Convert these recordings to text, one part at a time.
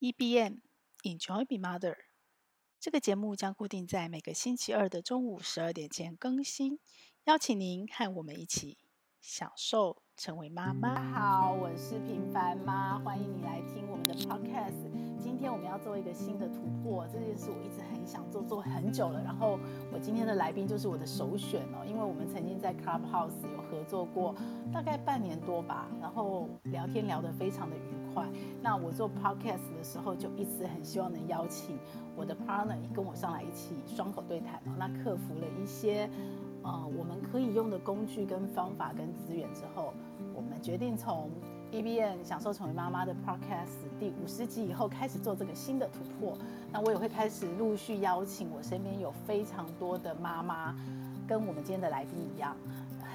EBM Enjoy Be Mother，这个节目将固定在每个星期二的中午十二点前更新，邀请您和我们一起享受成为妈妈。大家好，我是平凡妈，欢迎你来听我们的 Podcast。今天我们要做一个新的突破，这件事我一直很想做，做很久了。然后我今天的来宾就是我的首选哦，因为我们曾经在 Clubhouse 有合作过，大概半年多吧，然后聊天聊得非常的愉快。那我做 Podcast 的时候，就一直很希望能邀请我的 partner 跟我上来一起双口对谈哦。那克服了一些呃我们可以用的工具跟方法跟资源之后，我们决定从 EBN 享受成为妈妈的 Podcast 第五十集以后开始做这个新的突破，那我也会开始陆续邀请我身边有非常多的妈妈，跟我们今天的来宾一样，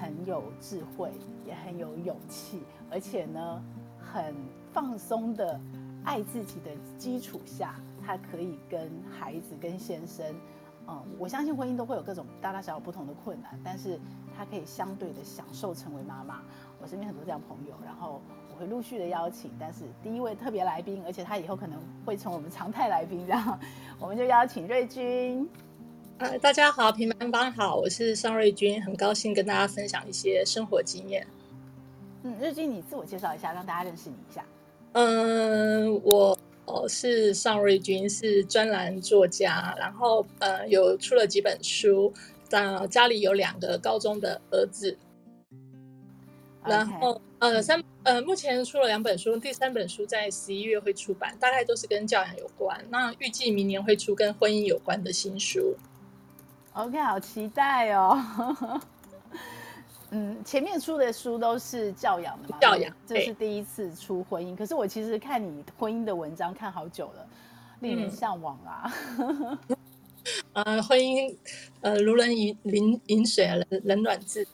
很有智慧，也很有勇气，而且呢，很放松的爱自己的基础下，她可以跟孩子、跟先生，嗯，我相信婚姻都会有各种大大小小不同的困难，但是她可以相对的享受成为妈妈。我身边很多这样朋友，然后。会陆续的邀请，但是第一位特别来宾，而且他以后可能会成我们常态来宾，这样我们就邀请瑞君。呃，大家好，平凡帮好，我是尚瑞君，很高兴跟大家分享一些生活经验。嗯，瑞君，你自我介绍一下，让大家认识你一下。嗯，我是尚瑞君，是专栏作家，然后呃，有出了几本书，但家里有两个高中的儿子。然后，呃，三呃，目前出了两本书，第三本书在十一月会出版，大概都是跟教养有关。那预计明年会出跟婚姻有关的新书。OK，好期待哦。嗯，前面出的书都是教养的嘛，教养，这是第一次出婚姻。可是我其实看你婚姻的文章看好久了，令人向往啊。嗯、呃，婚姻，呃，如人饮饮饮水，冷冷暖自啊。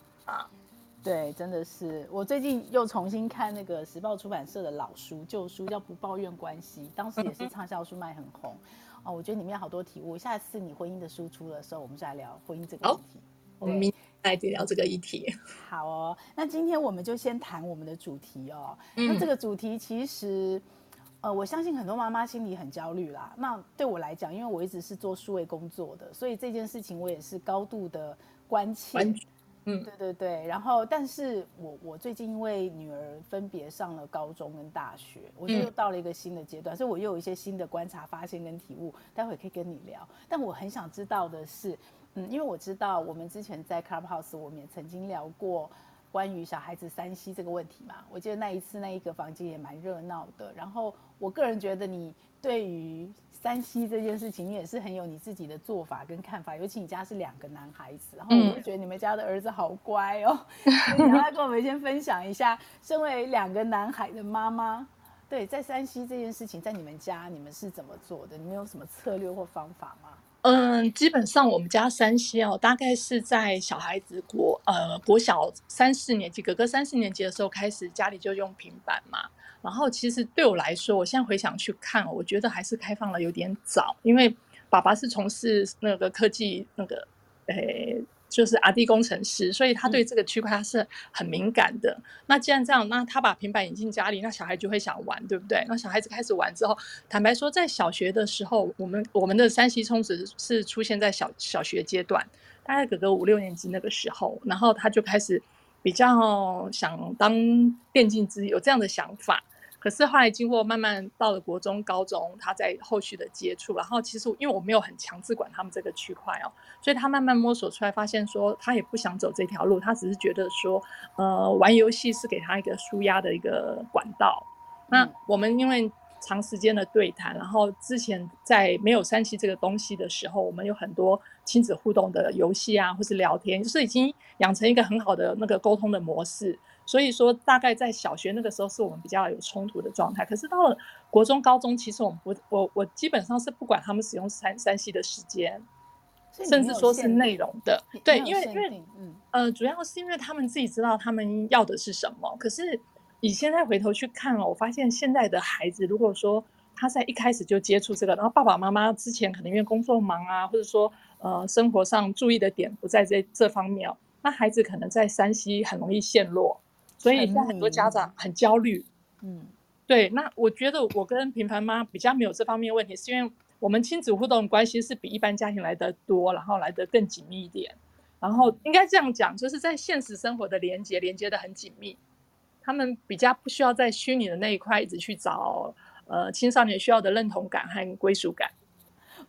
对，真的是我最近又重新看那个时报出版社的老书旧书，叫《不抱怨关系》，当时也是畅销书卖很红哦。我觉得里面好多体悟。下次你婚姻的书出的时候，我们再来聊婚姻这个问题。我们明天来聊这个议题。好哦，那今天我们就先谈我们的主题哦。那这个主题其实，呃，我相信很多妈妈心里很焦虑啦。那对我来讲，因为我一直是做数位工作的，所以这件事情我也是高度的关切。嗯，对对对，然后，但是我我最近因为女儿分别上了高中跟大学，我就又到了一个新的阶段，嗯，所以我又有一些新的观察、发现跟体悟，待会可以跟你聊。但我很想知道的是，嗯，因为我知道我们之前在 Clubhouse 我们也曾经聊过关于小孩子三 C 这个问题嘛，我记得那一次那一个房间也蛮热闹的。然后我个人觉得你对于三 C 这件事情，你也是很有你自己的做法跟看法，尤其你家是两个男孩子，然后我就觉得你们家的儿子好乖哦。你来跟我们先分享一下，身为两个男孩的妈妈，对，在山西这件事情，在你们家你们是怎么做的？你们有什么策略或方法吗？嗯，基本上我们家山西哦，大概是在小孩子国呃国小三四年级，哥哥三四年级的时候开始，家里就用平板嘛。然后其实对我来说，我现在回想去看，我觉得还是开放了有点早，因为爸爸是从事那个科技那个，诶，就是 R&D 工程师，所以他对这个区块他是很敏感的。嗯。那既然这样，那他把平板引进家里，那小孩就会想玩，对不对？那小孩子开始玩之后，坦白说，在小学的时候，我们我们的 3C 充值是出现在小小学阶段，大概哥哥五六年级那个时候，然后他就开始比较想当电竞之有这样的想法。可是后来经过慢慢到了国中、高中，他在后续的接触，然后其实因为我没有很强制管他们这个区块哦，所以他慢慢摸索出来，发现说他也不想走这条路，他只是觉得说，呃，玩游戏是给他一个舒压的一个管道。那我们因为长时间的对谈，然后之前在没有 3C 这个东西的时候，我们有很多亲子互动的游戏啊，或是聊天，就是已经养成一个很好的那个沟通的模式。所以说，大概在小学那个时候，是我们比较有冲突的状态。可是到了国中、高中，其实我们不，我我基本上是不管他们使用三三 C 的时间，甚至说是内容的。对，因为因为嗯呃，主要是因为他们自己知道他们要的是什么。可是你现在回头去看哦，我发现现在的孩子，如果说他在一开始就接触这个，然后爸爸妈妈之前可能因为工作忙啊，或者说呃生活上注意的点不在这这方面，那孩子可能在山西很容易陷落。所以现在很多家长很焦虑，嗯，对，那我觉得我跟平凡妈比较没有这方面问题，是因为我们亲子互动关系是比一般家庭来得多，然后来得更紧密一点。然后应该这样讲，就是在现实生活的连接连接的很紧密，他们比较不需要在虚拟的那一块一直去找呃青少年需要的认同感和归属感。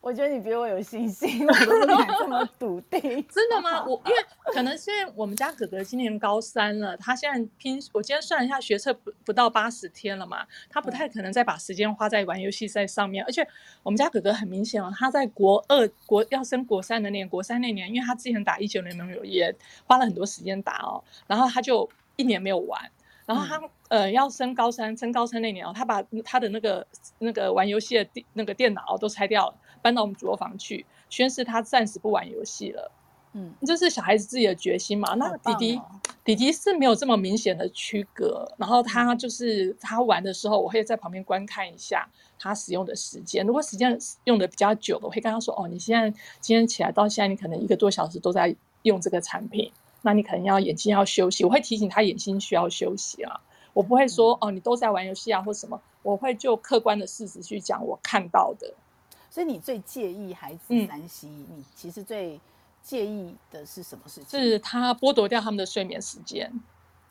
我觉得你比我有信心，我都不敢这么笃定。真的吗？我因为可能是因为我们家哥哥今年高三了，他现在拼，我今天算了一下学测不不到八十天了嘛，他不太可能再把时间花在玩游戏在上面。而且我们家哥哥很明显哦，他在国二国要升国三的那年，国三那年，因为他之前打一九年盟有也花了很多时间打哦，然后他就一年没有玩。然后他、嗯、呃要升高三，升高三那年哦，他把他的那个那个玩游戏的电那个电脑都拆掉了，搬到我们主卧房去，宣誓他暂时不玩游戏了。嗯，这是小孩子自己的决心嘛。那弟弟、哦、弟弟是没有这么明显的区隔，然后他就是他玩的时候，我会在旁边观看一下他使用的时间。如果时间用的比较久的，我会跟他说：“哦，你现在今天起来到现在，你可能一个多小时都在用这个产品。”那你可能要眼睛要休息，我会提醒他眼睛需要休息啊。我不会说哦，你都在玩游戏啊或什么，我会就客观的事实去讲我看到的。所以你最介意孩子三 C，嗯，你其实最介意的是什么事情？是他剥夺掉他们的睡眠时间。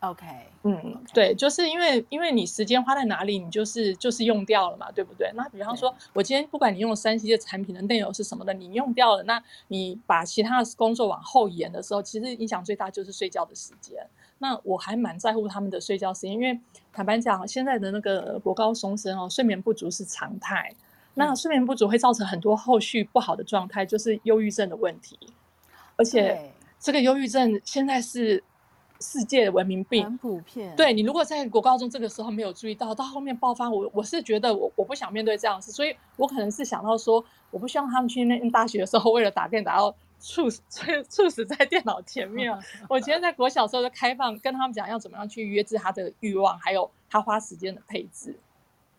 OK，嗯，okay. 对，就是因为因为你时间花在哪里，你就是就是用掉了嘛，对不对？那比方说，我今天不管你用了三 C 的产品的内容是什么的，你用掉了，那你把其他的工作往后延的时候，其实影响最大就是睡觉的时间。那我还蛮在乎他们的睡觉时间，因为坦白讲，现在的那个国高中生哦，睡眠不足是常态。那睡眠不足会造成很多后续不好的状态，就是忧郁症的问题。而且这个忧郁症现在是。世界的文明病很普遍，对，你如果在国高中这个时候没有注意到，到后面爆发，我我是觉得我我不想面对这样的事，所以我可能是想到说，我不希望他们去念大学的时候为了打电打到猝死 猝猝死在电脑前面。我觉得在国小时候就开放跟他们讲要怎么样去约制他的欲望，还有他花时间的配置。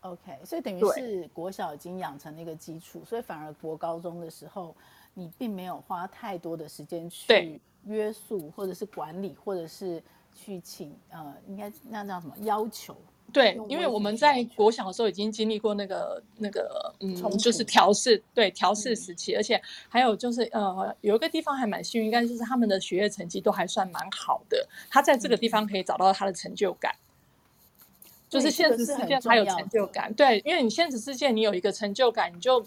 OK，所以等于是国小已经养成了一个基础，所以反而国高中的时候，你并没有花太多的时间去。约束，或者是管理，或者是去请呃，应该那叫什么要求？对，因为我们在国小的时候已经经历过那个那个嗯，就是调试，对调试时期，嗯，而且还有就是呃，有一个地方还蛮幸运，应该就是他们的学业成绩都还算蛮好的，他在这个地方可以找到他的成就感，嗯，就是现实世界他有成就感，对，因为你现实世界你有一个成就感，你就。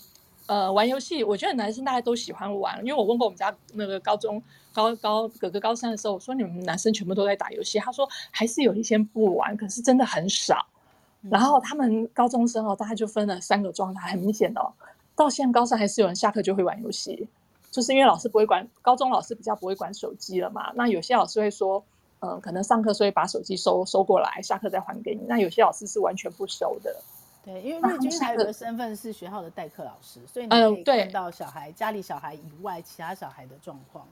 呃，玩游戏，我觉得男生大家都喜欢玩，因为我问过我们家那个高中高高哥哥高三的时候，我说你们男生全部都在打游戏，他说还是有一些不玩，可是真的很少。嗯、然后他们高中生哦，大概就分了三个状态，很明显的哦，到现在高三还是有人下课就会玩游戏，就是因为老师不会管，高中老师比较不会管手机了嘛。那有些老师会说，嗯、呃，可能上课所以把手机收收过来，下课再还给你。那有些老师是完全不收的。对，因为瑞军还有个身份是学校的代课老师，所以你可以看到小孩、嗯、家里小孩以外其他小孩的状况。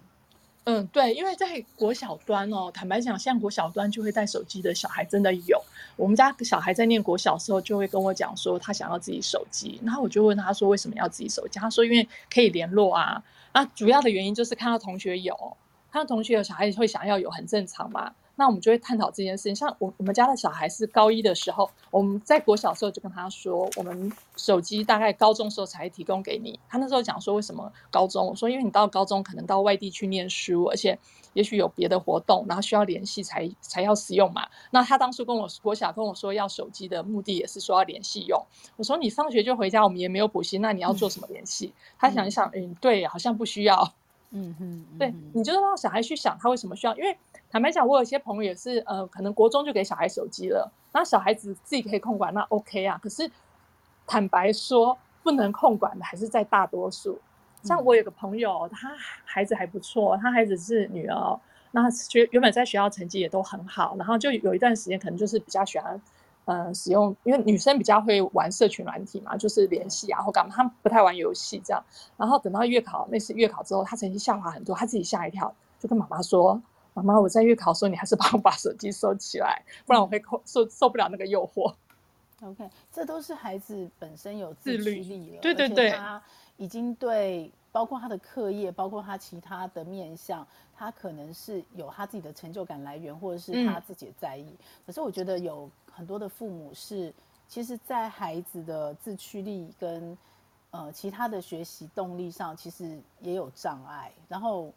嗯，对，因为在国小端哦，坦白讲，像国小端就会带手机的小孩真的有。我们家小孩在念国小的时候就会跟我讲说，他想要自己手机，然后我就问他说为什么要自己手机？他说因为可以联络啊。那主要的原因就是看到同学有，看到同学有小孩会想要有，很正常嘛。那我们就会探讨这件事情。像我我们家的小孩是高一的时候，我们在国小的时候就跟他说，我们手机大概高中的时候才提供给你。他那时候讲说，为什么高中？我说因为你到高中可能到外地去念书，而且也许有别的活动，然后需要联系才才要使用嘛。那他当初跟我国小跟我说要手机的目的也是说要联系用。我说你放学就回家，我们也没有补习，那你要做什么联系？嗯、他想一想，嗯，对，好像不需要。嗯哼，对，你就让小孩去想他为什么需要，因为。坦白讲，我有些朋友也是，呃，可能国中就给小孩手机了，那小孩子自己可以控管，那 OK 啊。可是坦白说，不能控管的还是在大多数。像我有个朋友，他孩子还不错，他孩子是女儿，那学原本在学校成绩也都很好，然后就有一段时间可能就是比较喜欢，呃，使用，因为女生比较会玩社群软体嘛，就是联系啊或干嘛，他不太玩游戏这样。然后等到月考那次月考之后，他成绩下滑很多，他自己吓一跳，就跟妈妈说。妈妈，我在月考的时候，你还是帮我把手机收起来，不然我会受受不了那个诱惑。OK，这都是孩子本身有自律力了，对对对，他已经对包括他的课业，包括他其他的面向，他可能是有他自己的成就感来源，或者是他自己的在意。嗯、可是我觉得有很多的父母是其实，在孩子的自驱力跟呃其他的学习动力上，其实也有障碍。然后，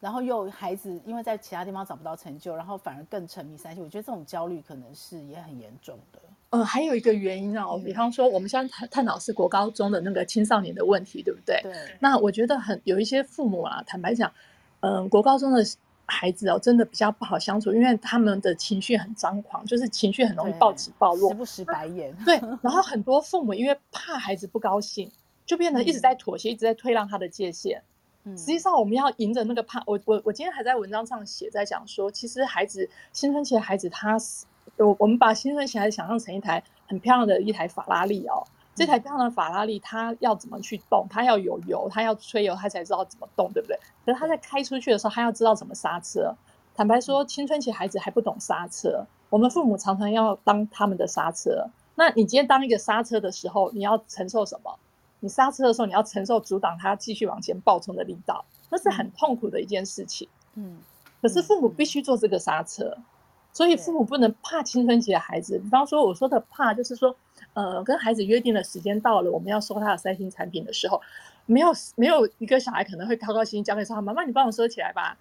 然后又孩子因为在其他地方找不到成就，然后反而更沉迷三 C。我觉得这种焦虑可能是也很严重的。呃，还有一个原因啊，比方说我们现在探探讨是国高中的那个青少年的问题，对不对？对。那我觉得很有一些父母啊，坦白讲，嗯、呃，国高中的。孩子哦，真的比较不好相处，因为他们的情绪很张狂，就是情绪很容易暴起暴落，时不时白眼。对，然后很多父母因为怕孩子不高兴，就变得一直在妥协，嗯、一直在退让他的界限。嗯，实际上我们要迎着那个怕，我我我今天还在文章上写，在讲说，其实孩子青春期的孩子他，他我我们把青春期孩子想象成一台很漂亮的一台法拉利哦。这台漂亮的法拉利，它要怎么去动？它要有油，它要吹油，它才知道怎么动，对不对？可是他在开出去的时候，他要知道怎么刹车。坦白说，青春期孩子还不懂刹车，我们父母常常要当他们的刹车。那你今天当一个刹车的时候，你要承受什么？你刹车的时候，你要承受阻挡他继续往前暴冲的力道，那是很痛苦的一件事情。嗯，可是父母必须做这个刹车，所以父母不能怕青春期的孩子。比方说，我说的怕，就是说。呃，跟孩子约定的时间到了，我们要收他的三星产品的时候，没有没有一个小孩可能会高高兴兴交给说：“妈妈，你帮我收起来吧。”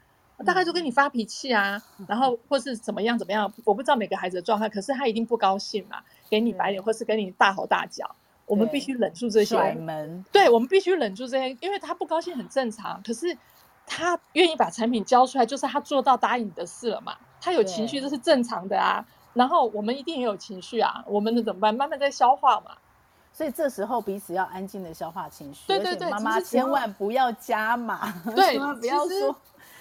大概就跟你发脾气啊，然后或是怎么样怎么样，我不知道每个孩子的状态，可是他一定不高兴嘛，给你白脸或是跟你大吼大叫，我们必须忍住这些。甩门。对，我们必须忍住这些，因为他不高兴很正常，可是他愿意把产品交出来，就是他做到答应你的事了嘛，他有情绪这是正常的啊。然后我们一定也有情绪啊，我们能怎么办？慢慢在消化嘛。所以这时候彼此要安静的消化情绪。对对对，妈妈千万不要加码。对，不要说，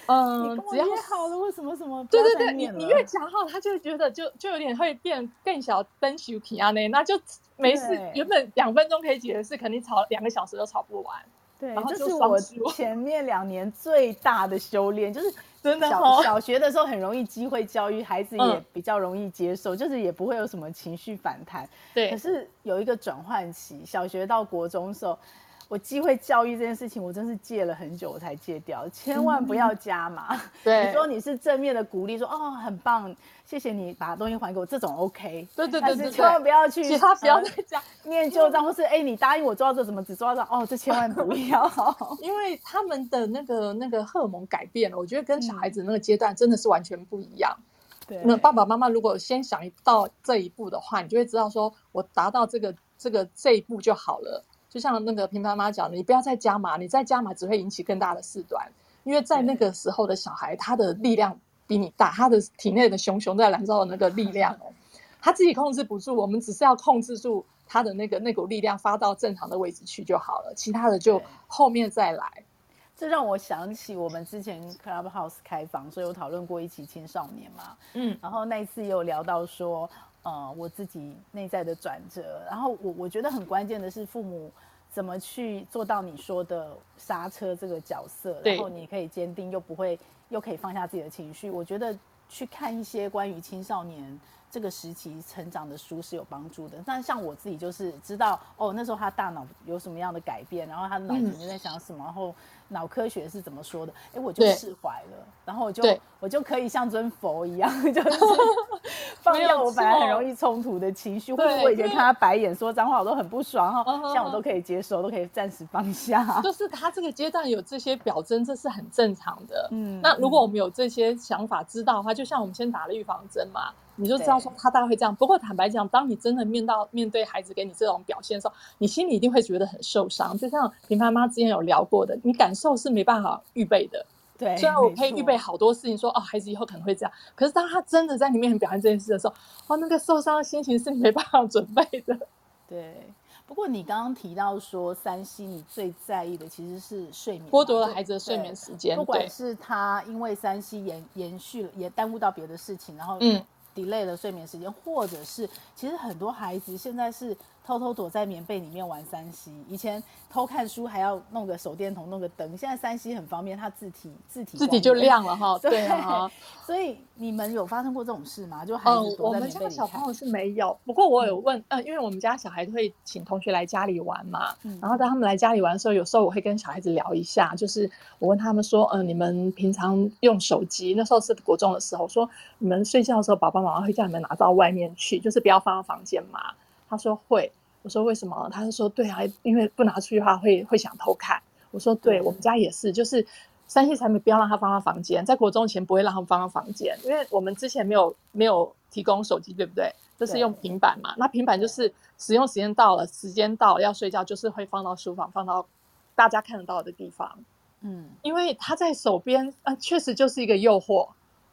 嗯，只要好了，为什么什么？对对对，你你越讲好，他就会觉得就就有点会变更小灯小气啊那，那就没事。原本两分钟可以解决的事，肯定吵两个小时都吵不完。对，这是我前面两年最大的修炼，就是。真的小小学的时候很容易机会教育，孩子也比较容易接受，嗯、就是也不会有什么情绪反弹。对，可是有一个转换期，小学到国中的时候。我机会教育这件事情，我真是戒了很久我才戒掉，千万不要加码。对，你说你是正面的鼓励，说哦很棒，谢谢你把东西还给我，这种 OK。对对对，但是千万不要去，其他不要再讲念旧账，或是哎你答应我做到这，怎么只做到这？哦，这千万不 要，因为他们的那个那个荷尔蒙改变了，我觉得跟小孩子那个阶段真的是完全不一样。对，那爸爸妈妈如果先想到这一步的话，你就会知道说我达到这个这个这一步就好了。就像那个平凡妈讲的，你不要再加码，你再加码只会引起更大的事端。因为在那个时候的小孩，他的力量比你大，他的体内的熊熊在燃烧的那个力量哦，他自己控制不住，我们只是要控制住他的那个那股力量发到正常的位置去就好了，其他的就后面再来。这让我想起我们之前 Clubhouse 开房，所以有讨论过一起青少年嘛，嗯，然后那一次也有聊到说。呃，我自己内在的转折，然后我我觉得很关键的是父母怎么去做到你说的刹车这个角色，然后你可以坚定又不会又可以放下自己的情绪。我觉得去看一些关于青少年这个时期成长的书是有帮助的。但像我自己就是知道哦，那时候他大脑有什么样的改变，然后他的脑子里面在想什么，然后。脑科学是怎么说的？哎，我就释怀了，然后我就我就可以像尊佛一样，就是 放掉我本来很容易冲突的情绪，或者我以前看他白眼说脏话，我都很不爽哈，像我都可以接受，都可以暂时放下。就是他这个阶段有这些表征，这是很正常的。嗯，那如果我们有这些想法知道的话，就像我们先打了预防针嘛。你就知道说他大概会这样，不过坦白讲，当你真的面到面对孩子给你这种表现的时候，你心里一定会觉得很受伤。就像平凡妈之前有聊过的，你感受是没办法预备的。对，虽然我可以预备好多事情说，说哦，孩子以后可能会这样，可是当他真的在你面前表现这件事的时候，哦，那个受伤的心情是你没办法准备的。对，不过你刚刚提到说三西你最在意的其实是睡眠，剥夺了孩子的睡眠时间，不管是他因为三西延延续了，也耽误到别的事情，然后嗯。delay 了睡眠时间，或者是其实很多孩子现在是偷偷躲在棉被里面玩三 C。以前偷看书还要弄个手电筒，弄个灯，现在三 C 很方便，它字体字体自体就亮了哈。对啊，所以你们有发生过这种事吗？就孩子躲在棉被里。嗯，我们家小朋友是没有，不过我有问，嗯，因为我们家小孩会请同学来家里玩嘛，嗯，然后当他们来家里玩的时候，有时候我会跟小孩子聊一下，就是我问他们说，嗯，你们平常用手机，那时候是国中的时候，说你们睡觉的时候，爸爸妈妈会叫你们拿到外面去，就是不要放到房间嘛。他说会。我说为什么？他就说对啊，因为不拿出去的话会会想偷看。我说对，我们家也是，就是三 C 产品不要让他放到房间，在国中前不会让他们放到房间，因为我们之前没有没有提供手机，对不对？就是用平板嘛。那平板就是使用时间到了，时间到了要睡觉，就是会放到书房，放到大家看得到的地方。嗯，因为他在手边，啊、呃，确实就是一个诱惑。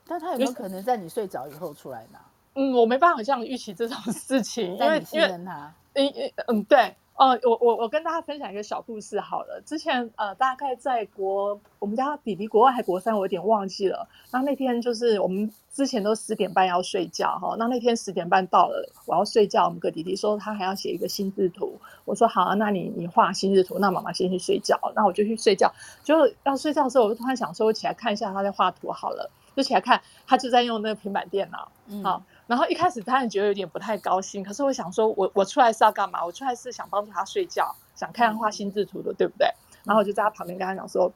但他有没有可能在你睡着以后出来呢？嗯，我没办法这样预期这种 事情，因为因为他。嗯嗯嗯，对哦，我我我跟大家分享一个小故事好了。之前呃，大概在国我们家弟弟国外还国三，我有点忘记了。那那天就是我们之前都十点半要睡觉哈，那那天十点半到了，我要睡觉。我们个弟弟说他还要写一个心智图，我说好啊，那你你画心智图，那妈妈先去睡觉。那我就去睡觉，就要睡觉的时候，我就突然想说，我起来看一下他在画图好了，就起来看他就在用那个平板电脑，嗯，好。然后一开始他也觉得有点不太高兴，可是我想说我，我我出来是要干嘛？我出来是想帮助他睡觉，想看他画心智图的，对不对？然后我就在他旁边跟他讲说：“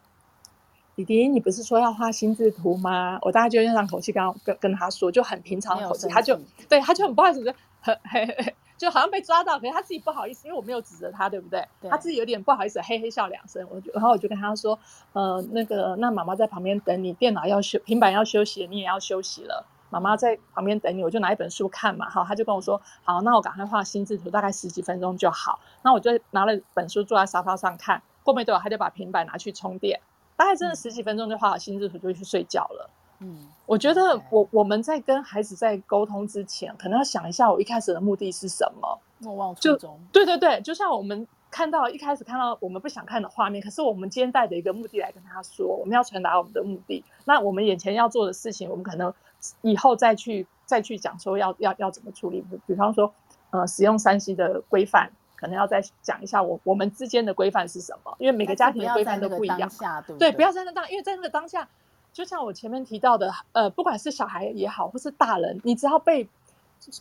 弟弟，你不是说要画心智图吗？”我大概就用上口气跟跟跟他说，就很平常的口气，他就对他就很不好意思，就很嘿嘿，就好像被抓到，可是他自己不好意思，因为我没有指责他，对不对？对他自己有点不好意思，嘿嘿笑两声。我就然后我就跟他说：“呃，那个，那妈妈在旁边等你，电脑要休，平板要休息，你也要休息了。”妈妈在旁边等你，我就拿一本书看嘛。好，他就跟我说：“好，那我赶快画心智图，大概十几分钟就好。”那我就拿了本书坐在沙发上看。过没多久，他就把平板拿去充电，大概真的十几分钟就画好心智图，就去睡觉了。嗯，我觉得我我们在跟孩子在沟通之前，可能要想一下，我一开始的目的是什么？莫忘初衷。对对对，就像我们看到一开始看到我们不想看的画面，可是我们今天带着一个目的来跟他说，我们要传达我们的目的。那我们眼前要做的事情，我们可能。以后再去再去讲说要要要怎么处理，比方说，呃，使用三 C 的规范，可能要再讲一下我我们之间的规范是什么，因为每个家庭的规范都不一样。对，对，不要在那当，因为在那个当下，就像我前面提到的，呃，不管是小孩也好，或是大人，你只要被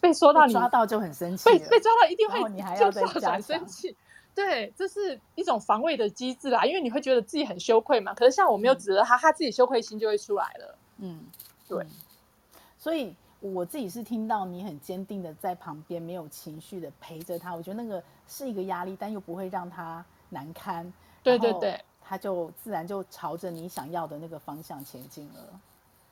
被说到你抓到就很生气，被被抓到一定会你还要再很生气。对，这是一种防卫的机制啦，因为你会觉得自己很羞愧嘛。可是像我没有指责他，嗯、他自己羞愧心就会出来了。嗯，对。嗯所以我自己是听到你很坚定的在旁边，没有情绪的陪着他，我觉得那个是一个压力，但又不会让他难堪。对对对，他就自然就朝着你想要的那个方向前进了。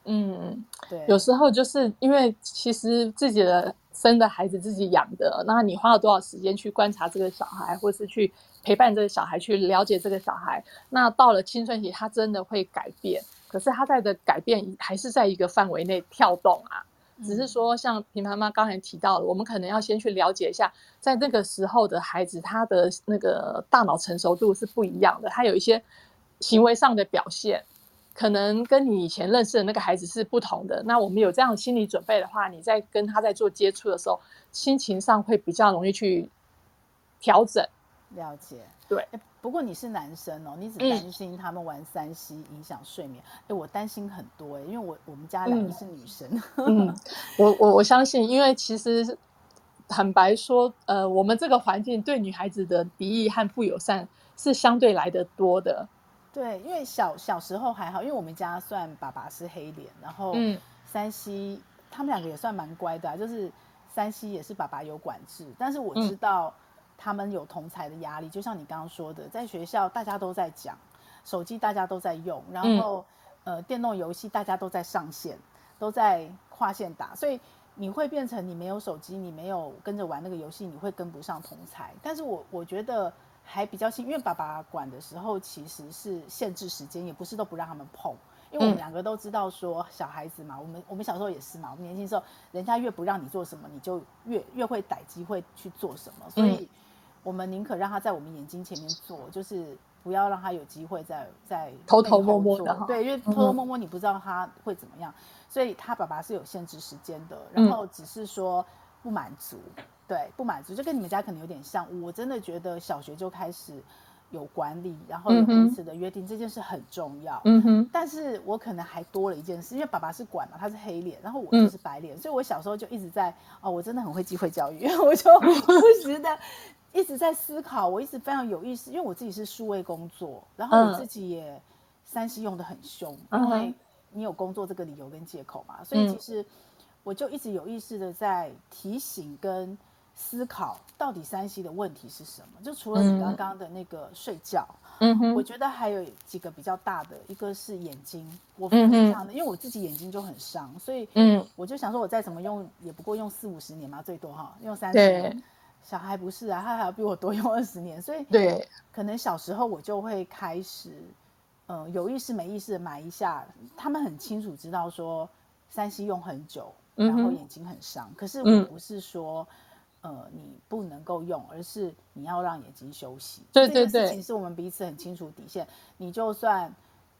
嗯，对。有时候就是因为其实自己的生的孩子自己养的，那你花了多少时间去观察这个小孩，或是去陪伴这个小孩，去了解这个小孩，那到了青春期，他真的会改变。可是他在的改变还是在一个范围内跳动啊，只是说像平妈妈刚才提到了，我们可能要先去了解一下，在那个时候的孩子，他的那个大脑成熟度是不一样的，他有一些行为上的表现，可能跟你以前认识的那个孩子是不同的。那我们有这样的心理准备的话，你在跟他在做接触的时候，心情上会比较容易去调整。了解，对。不过你是男生哦，你只担心他们玩三 C 影响睡眠。哎、嗯，我担心很多哎，因为我我们家两个是女生。嗯，嗯我我我相信，因为其实坦白说，呃，我们这个环境对女孩子的敌意和不友善是相对来得多的。对，因为小小时候还好，因为我们家算爸爸是黑脸，然后 3C 他们两个也算蛮乖的，啊，就是山西也是爸爸有管制，但是我知道。嗯他们有同才的压力，就像你刚刚说的，在学校大家都在讲，手机大家都在用，然后、嗯、呃电动游戏大家都在上线，都在跨线打，所以你会变成你没有手机，你没有跟着玩那个游戏，你会跟不上同才。但是我我觉得还比较幸运，因为爸爸管的时候其实是限制时间，也不是都不让他们碰。因为我们两个都知道，说小孩子嘛，我们我们小时候也是嘛，我们年轻时候，人家越不让你做什么，你就越越会逮机会去做什么，所以我们宁可让他在我们眼睛前面做，就是不要让他有机会在在偷偷摸摸的，对，因为偷偷摸摸你不知道他会怎么样，所以他爸爸是有限制时间的，然后只是说不满足，对，不满足，就跟你们家可能有点像，我真的觉得小学就开始。有管理，然后有彼此的约定，嗯、这件事很重要。嗯哼，但是我可能还多了一件事，因为爸爸是管嘛，他是黑脸，然后我就是白脸，嗯、所以我小时候就一直在哦，我真的很会机会教育，我就不时的一直在思考，我一直非常有意识，因为我自己是数位工作，然后我自己也三 C 用的很凶，嗯、因为你有工作这个理由跟借口嘛，所以其实我就一直有意识的在提醒跟思考到底山西的问题是什么。就除了你刚刚的那个睡觉，嗯哼，我觉得还有几个比较大的，一个是眼睛，我非常的，因为我自己眼睛就很伤，所以嗯，我就想说，我再怎么用，也不过用四五十年嘛，最多哈，用三十年。小孩不是啊，他还要比我多用二十年，所以对，可能小时候我就会开始，呃，有意识没意识的买一下。他们很清楚知道说，3C 用很久，然后眼睛很伤。嗯、可是我不是说，嗯、呃，你不能够用，而是你要让眼睛休息。对对对，这件事情是我们彼此很清楚底线。你就算。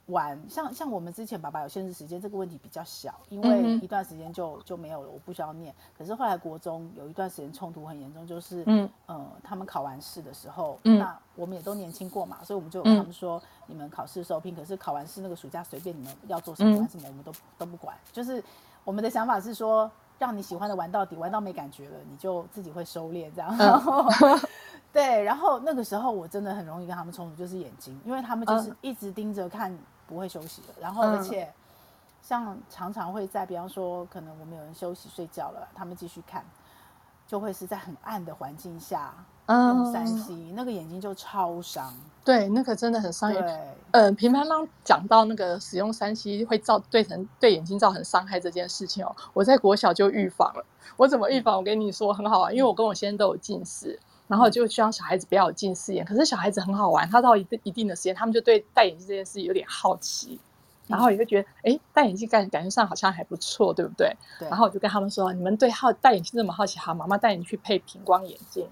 玩像像我们之前爸爸有限制时间，这个问题比较小，因为一段时间就就没有了，我不需要念。可是后来国中有一段时间冲突很严重，就是嗯呃他们考完试的时候，嗯、那我们也都年轻过嘛，所以我们就他们说、嗯、你们考试受聘，可是考完试那个暑假随便你们要做什么玩什么，我们都都不管。就是我们的想法是说，让你喜欢的玩到底，玩到没感觉了，你就自己会收敛这样。然后对，然后那个时候我真的很容易跟他们冲突，就是眼睛，因为他们就是一直盯着看。不会休息的，然后而且像常常会在，比方说可能我们有人休息睡觉了，他们继续看，就会是在很暗的环境下用三 C，那个眼睛就超伤。对，那个真的很伤眼。对，呃，平妈妈讲到那个使用三 C 会造对成对眼睛造成伤害这件事情哦，我在国小就预防了。我怎么预防？我跟你说很好玩，因为我跟我先生都有近视。然后就希望小孩子不要有近视眼，可是小孩子很好玩，他到一定一定的时间，他们就对戴眼镜这件事有点好奇，然后也会觉得，哎，戴眼镜感感觉上好像还不错，对不对？对。然后我就跟他们说，你们对好戴眼镜这么好奇，好，妈妈带你去配平光眼镜.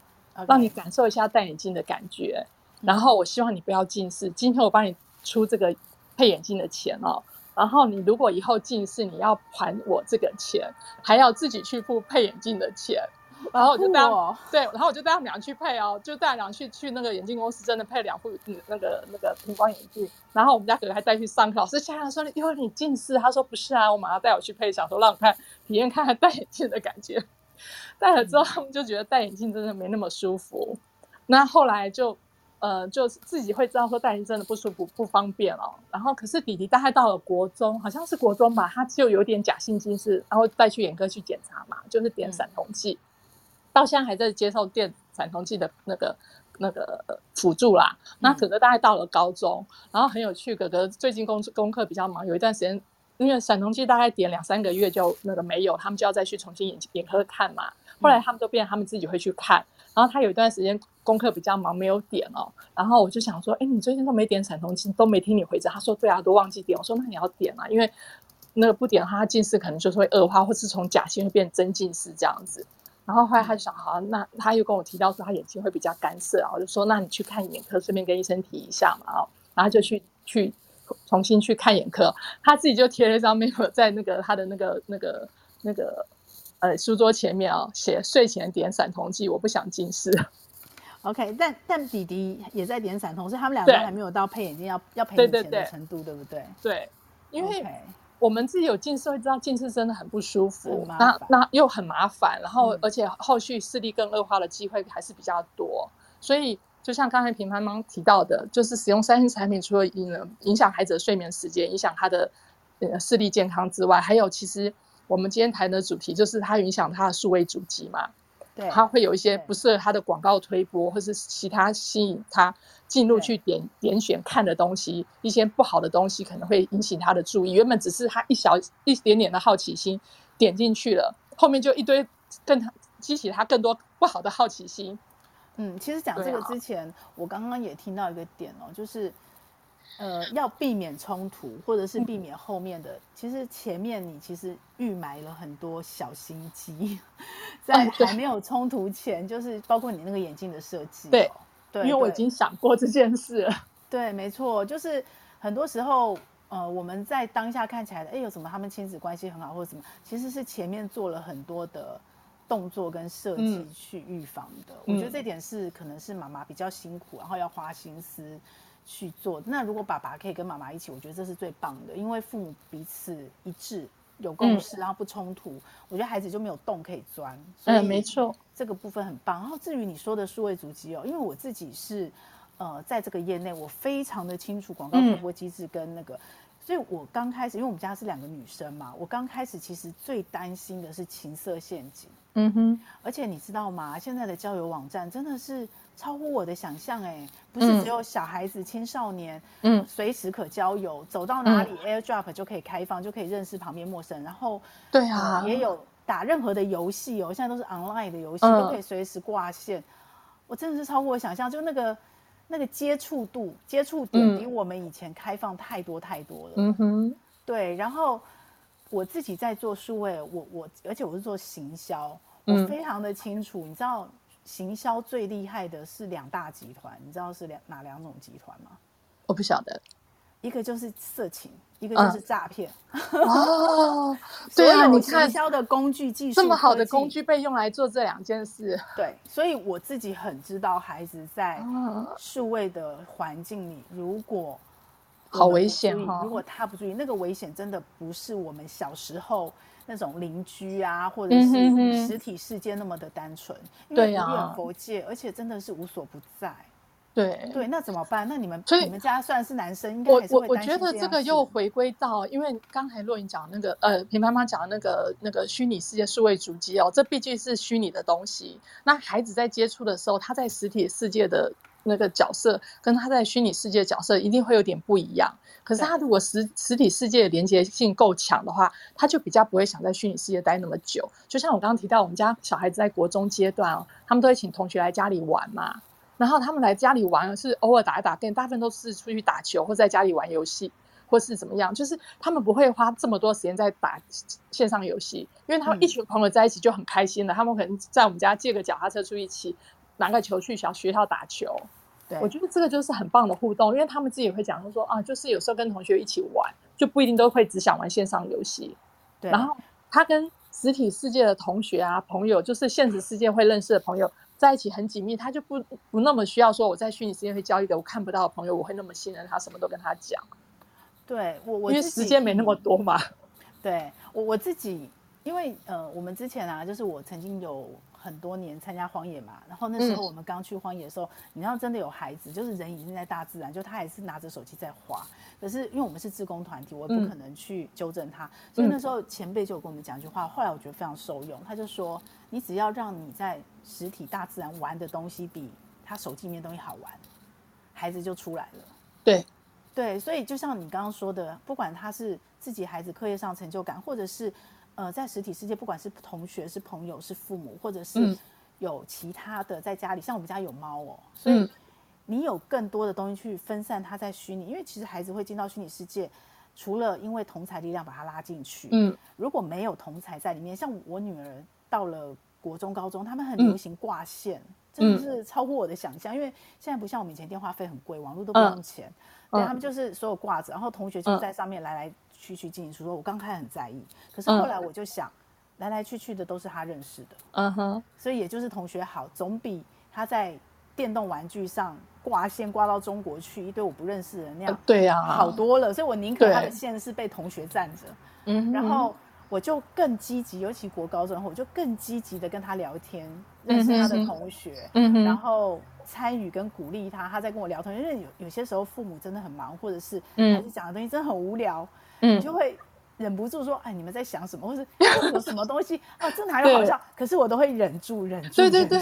让你感受一下戴眼镜的感觉。然后我希望你不要近视，今天我帮你出这个配眼镜的钱哦。然后你如果以后近视，你要还我这个钱，还要自己去付配眼镜的钱。然后我就带他对，然后我就带他们俩去配哦，就带他们俩去去那个眼镜公司，真的配两副那个那个平光眼镜。然后我们家哥哥还带去上课，老师吓他说：“因为你近视。”他说：“不是啊，我马上带我去配，想说让我看体验看看戴眼镜的感觉。”戴了之后，他们就觉得戴眼镜真的没那么舒服。那后来就呃，就自己会知道说戴眼镜真的不舒服、不方便哦。然后可是弟弟大概到了国中，好像是国中吧，他就有点假性近视，然后带去眼科去检查嘛，就是点散瞳剂。嗯到现在还在接受电散瞳剂的那个那个辅助啦。那哥哥大概到了高中，嗯、然后很有趣，哥哥最近功功课比较忙，有一段时间因为散瞳剂大概点两三个月就那个没有，他们就要再去重新眼眼科看嘛。后来他们都变，他们自己会去看。然后他有一段时间功课比较忙，没有点哦。然后我就想说，哎，你最近都没点散瞳剂，都没听你回诊。他说，对啊，都忘记点。我说，那你要点啊，因为那个不点的话，他近视可能就是会恶化，或是从假性会变真近视这样子。然后后来他就想，好，那他又跟我提到说他眼睛会比较干涩，然后就说，那你去看眼科，顺便跟医生提一下嘛，哦，然后就去去重新去看眼科，他自己就贴了一张 memo 在那个他的那个那个那个呃书桌前面哦，写睡前点散瞳剂，我不想近视。OK，但但弟弟也在点散瞳，所以他们两个还没有到配眼镜要要配眼镜的程度，对不对？对，因为。我们自己有近视会知道近视真的很不舒服，那那又很麻烦，然后而且后续视力更恶化的机会还是比较多。所以就像刚才平妈妈提到的，就是使用三星产品，除了影影响孩子的睡眠时间、影响他的呃视力健康之外，还有其实我们今天谈的主题就是它影响他的数位主机嘛。对，它会有一些不适合他的广告推播，或是其他吸引他进入去点点选看的东西，一些不好的东西可能会引起他的注意。原本只是他一小一点点的好奇心点进去了，后面就一堆更激起他更多不好的好奇心。嗯，其实讲这个之前，啊、我刚刚也听到一个点哦，就是。呃，要避免冲突，或者是避免后面的，嗯、其实前面你其实预埋了很多小心机，在还没有冲突前，就是包括你那个眼镜的设计、哦。对，对，因为我已经想过这件事了。对，没错，就是很多时候，呃，我们在当下看起来的，哎，有什么他们亲子关系很好，或者什么，其实是前面做了很多的动作跟设计去预防的。嗯、我觉得这点是可能是妈妈比较辛苦，然后要花心思。去做。那如果爸爸可以跟妈妈一起，我觉得这是最棒的，因为父母彼此一致，有共识，然后不冲突，嗯、我觉得孩子就没有洞可以钻。嗯，没错，这个部分很棒。然后至于你说的数位足迹哦，因为我自己是呃在这个业内，我非常的清楚广告传播机制跟那个，所以我刚开始，因为我们家是两个女生嘛，我刚开始其实最担心的是情色陷阱。嗯哼，而且你知道吗？现在的交友网站真的是超乎我的想象哎，不是只有小孩子、嗯、青少年，嗯，随时可交友，走到哪里、嗯、AirDrop 就可以开放，就可以认识旁边陌生人。然后，对啊、呃，也有打任何的游戏哦，现在都是 online 的游戏，嗯、都可以随时挂线。我真的是超乎我想象，就那个那个接触度、接触点比我们以前开放太多太多了。嗯哼，对，然后。我自己在做数位，我我而且我是做行销，我非常的清楚。嗯、你知道行销最厉害的是两大集团，你知道是两哪两种集团吗？我不晓得，一个就是色情，一个就是诈骗。嗯、哦，对啊，你看行销的工具技术这么好的工具被用来做这两件事，对，所以我自己很知道孩子在 数位的环境里，如果。好危险哈！如果他不注意，那个危险真的不是我们小时候那种邻居啊，或者是实体世界那么的单纯。对呀，因为无远弗届，而且真的是无所不在。对对，那怎么办？那你们所以你们家算是男生，应该我我我觉得这个又回归到，因为刚才若颖讲那个呃，平妈妈讲的那个那个虚拟世界数位足迹哦，这毕竟是虚拟的东西。那孩子在接触的时候，他在实体世界的。那个角色跟他在虚拟世界的角色一定会有点不一样，可是他如果实实体世界的连接性够强的话，他就比较不会想在虚拟世界待那么久。就像我刚刚提到，我们家小孩子在国中阶段哦，他们都会请同学来家里玩嘛，然后他们来家里玩是偶尔打一打电，大部分都是出去打球或在家里玩游戏，或是怎么样，就是他们不会花这么多时间在打线上游戏，因为他们一群朋友在一起就很开心了，他们可能在我们家借个脚踏车出去骑。拿个球去小学校打球，对，我觉得这个就是很棒的互动，因为他们自己也会讲，说啊，就是有时候跟同学一起玩，就不一定都会只想玩线上游戏。对，然后他跟实体世界的同学啊、朋友，就是现实世界会认识的朋友在一起很紧密，他就不不那么需要说我在虚拟世界会交一个我看不到的朋友，我会那么信任他，什么都跟他讲。对我，我因为时间没那么多嘛。对我我自己，因为呃，我们之前啊，就是我曾经有。很多年参加荒野嘛，然后那时候我们刚去荒野的时候，嗯、你知道真的有孩子，就是人已经在大自然，就他还是拿着手机在滑。可是因为我们是自工团体，我也不可能去纠正他，嗯、所以那时候前辈就有跟我们讲一句话，后来我觉得非常受用。他就说：“你只要让你在实体大自然玩的东西比他手机里面东西好玩，孩子就出来了。”对，对，所以就像你刚刚说的，不管他是自己孩子课业上成就感，或者是。呃，在实体世界，不管是同学、是朋友、是父母，或者是有其他的在家里，嗯、像我们家有猫哦，所以你有更多的东西去分散它在虚拟。因为其实孩子会进到虚拟世界，除了因为同才力量把他拉进去，嗯，如果没有同才在里面，像我女儿到了国中、高中，他们很流行挂线，嗯、真的是超乎我的想象。因为现在不像我们以前电话费很贵，网络都不用钱，嗯、对他们就是所有挂着，然后同学就在上面来来。去去进行说，我刚开始很在意，可是后来我就想，嗯、来来去去的都是他认识的，嗯哼，所以也就是同学好，总比他在电动玩具上挂线挂到中国去一堆我不认识的人那样，对呀，好多了。所以我宁可他的线是被同学占着，嗯，然后我就更积极，尤其国高中后，我就更积极的跟他聊天，认识他的同学，然后。参与跟鼓励他，他在跟我聊天，因为有有些时候父母真的很忙，或者是孩子讲的东西真的很无聊，嗯，你就会忍不住说，哎，你们在想什么，或是有什么东西啊，这哪有好笑？可是我都会忍住，忍住，对对对，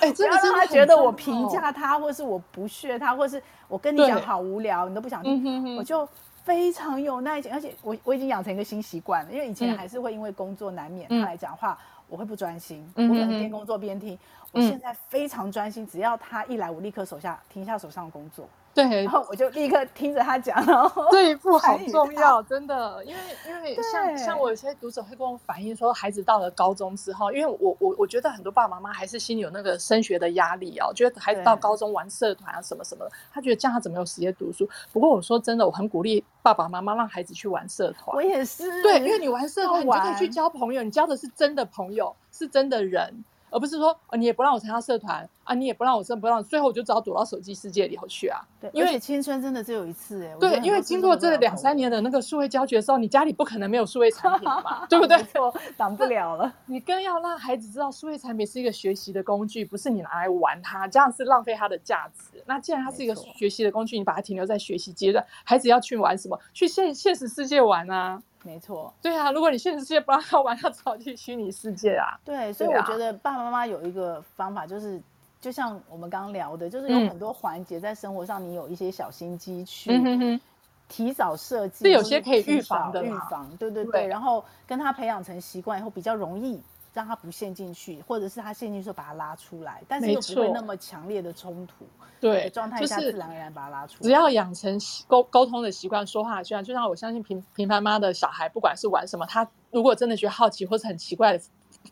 哎，不要让他觉得我评价他，或是我不屑他，或是我跟你讲好无聊，你都不想听，我。就非常有耐心，而且我我已经养成一个新习惯了，因为以前还是会因为工作难免他来讲话。我会不专心，我可能边工作边听。嗯、我现在非常专心，只要他一来，我立刻手下停下手上的工作。对，然后我就立刻听着他讲，然后这一步好重要，真的，因为因为像像我有些读者会跟我反映说，孩子到了高中之后，因为我我我觉得很多爸爸妈妈还是心里有那个升学的压力哦，觉得孩子到高中玩社团啊什么什么的，他觉得这样他怎么有时间读书？不过我说真的，我很鼓励爸爸妈妈让孩子去玩社团。我也是，对，因为你玩社团，你就可以去交朋友，你交的是真的朋友，是真的人。而不是说，你也不让我参加社团啊，你也不让我真不让，最后我就只好躲到手机世界里头去啊。对，因为青春真的只有一次哎。对，因为经过这两三年的那个数位教学的时候，你家里不可能没有数位产品嘛，对不对？我挡不了了。你更要让孩子知道，数位产品是一个学习的工具，不是你拿来玩它，这样是浪费它的价值。那既然它是一个学习的工具，你把它停留在学习阶段，孩子要去玩什么？去现现实世界玩啊！没错，对啊，如果你现实世界不让他玩，他只好去虚拟世界啊。对，所以我觉得爸爸妈妈有一个方法，就是就像我们刚刚聊的，就是有很多环节在生活上，你有一些小心机去提早设计，是有些可以预防的，预防，对对对，然后跟他培养成习惯以后，比较容易。让他不陷进去，或者是他陷进去时候把他拉出来，但是又不会那么强烈的冲突。对，状态下自然而然把他拉出来。只要养成沟沟通的习惯，说话的习惯，就像我相信平平凡妈的小孩，不管是玩什么，他如果真的觉得好奇或是很奇怪的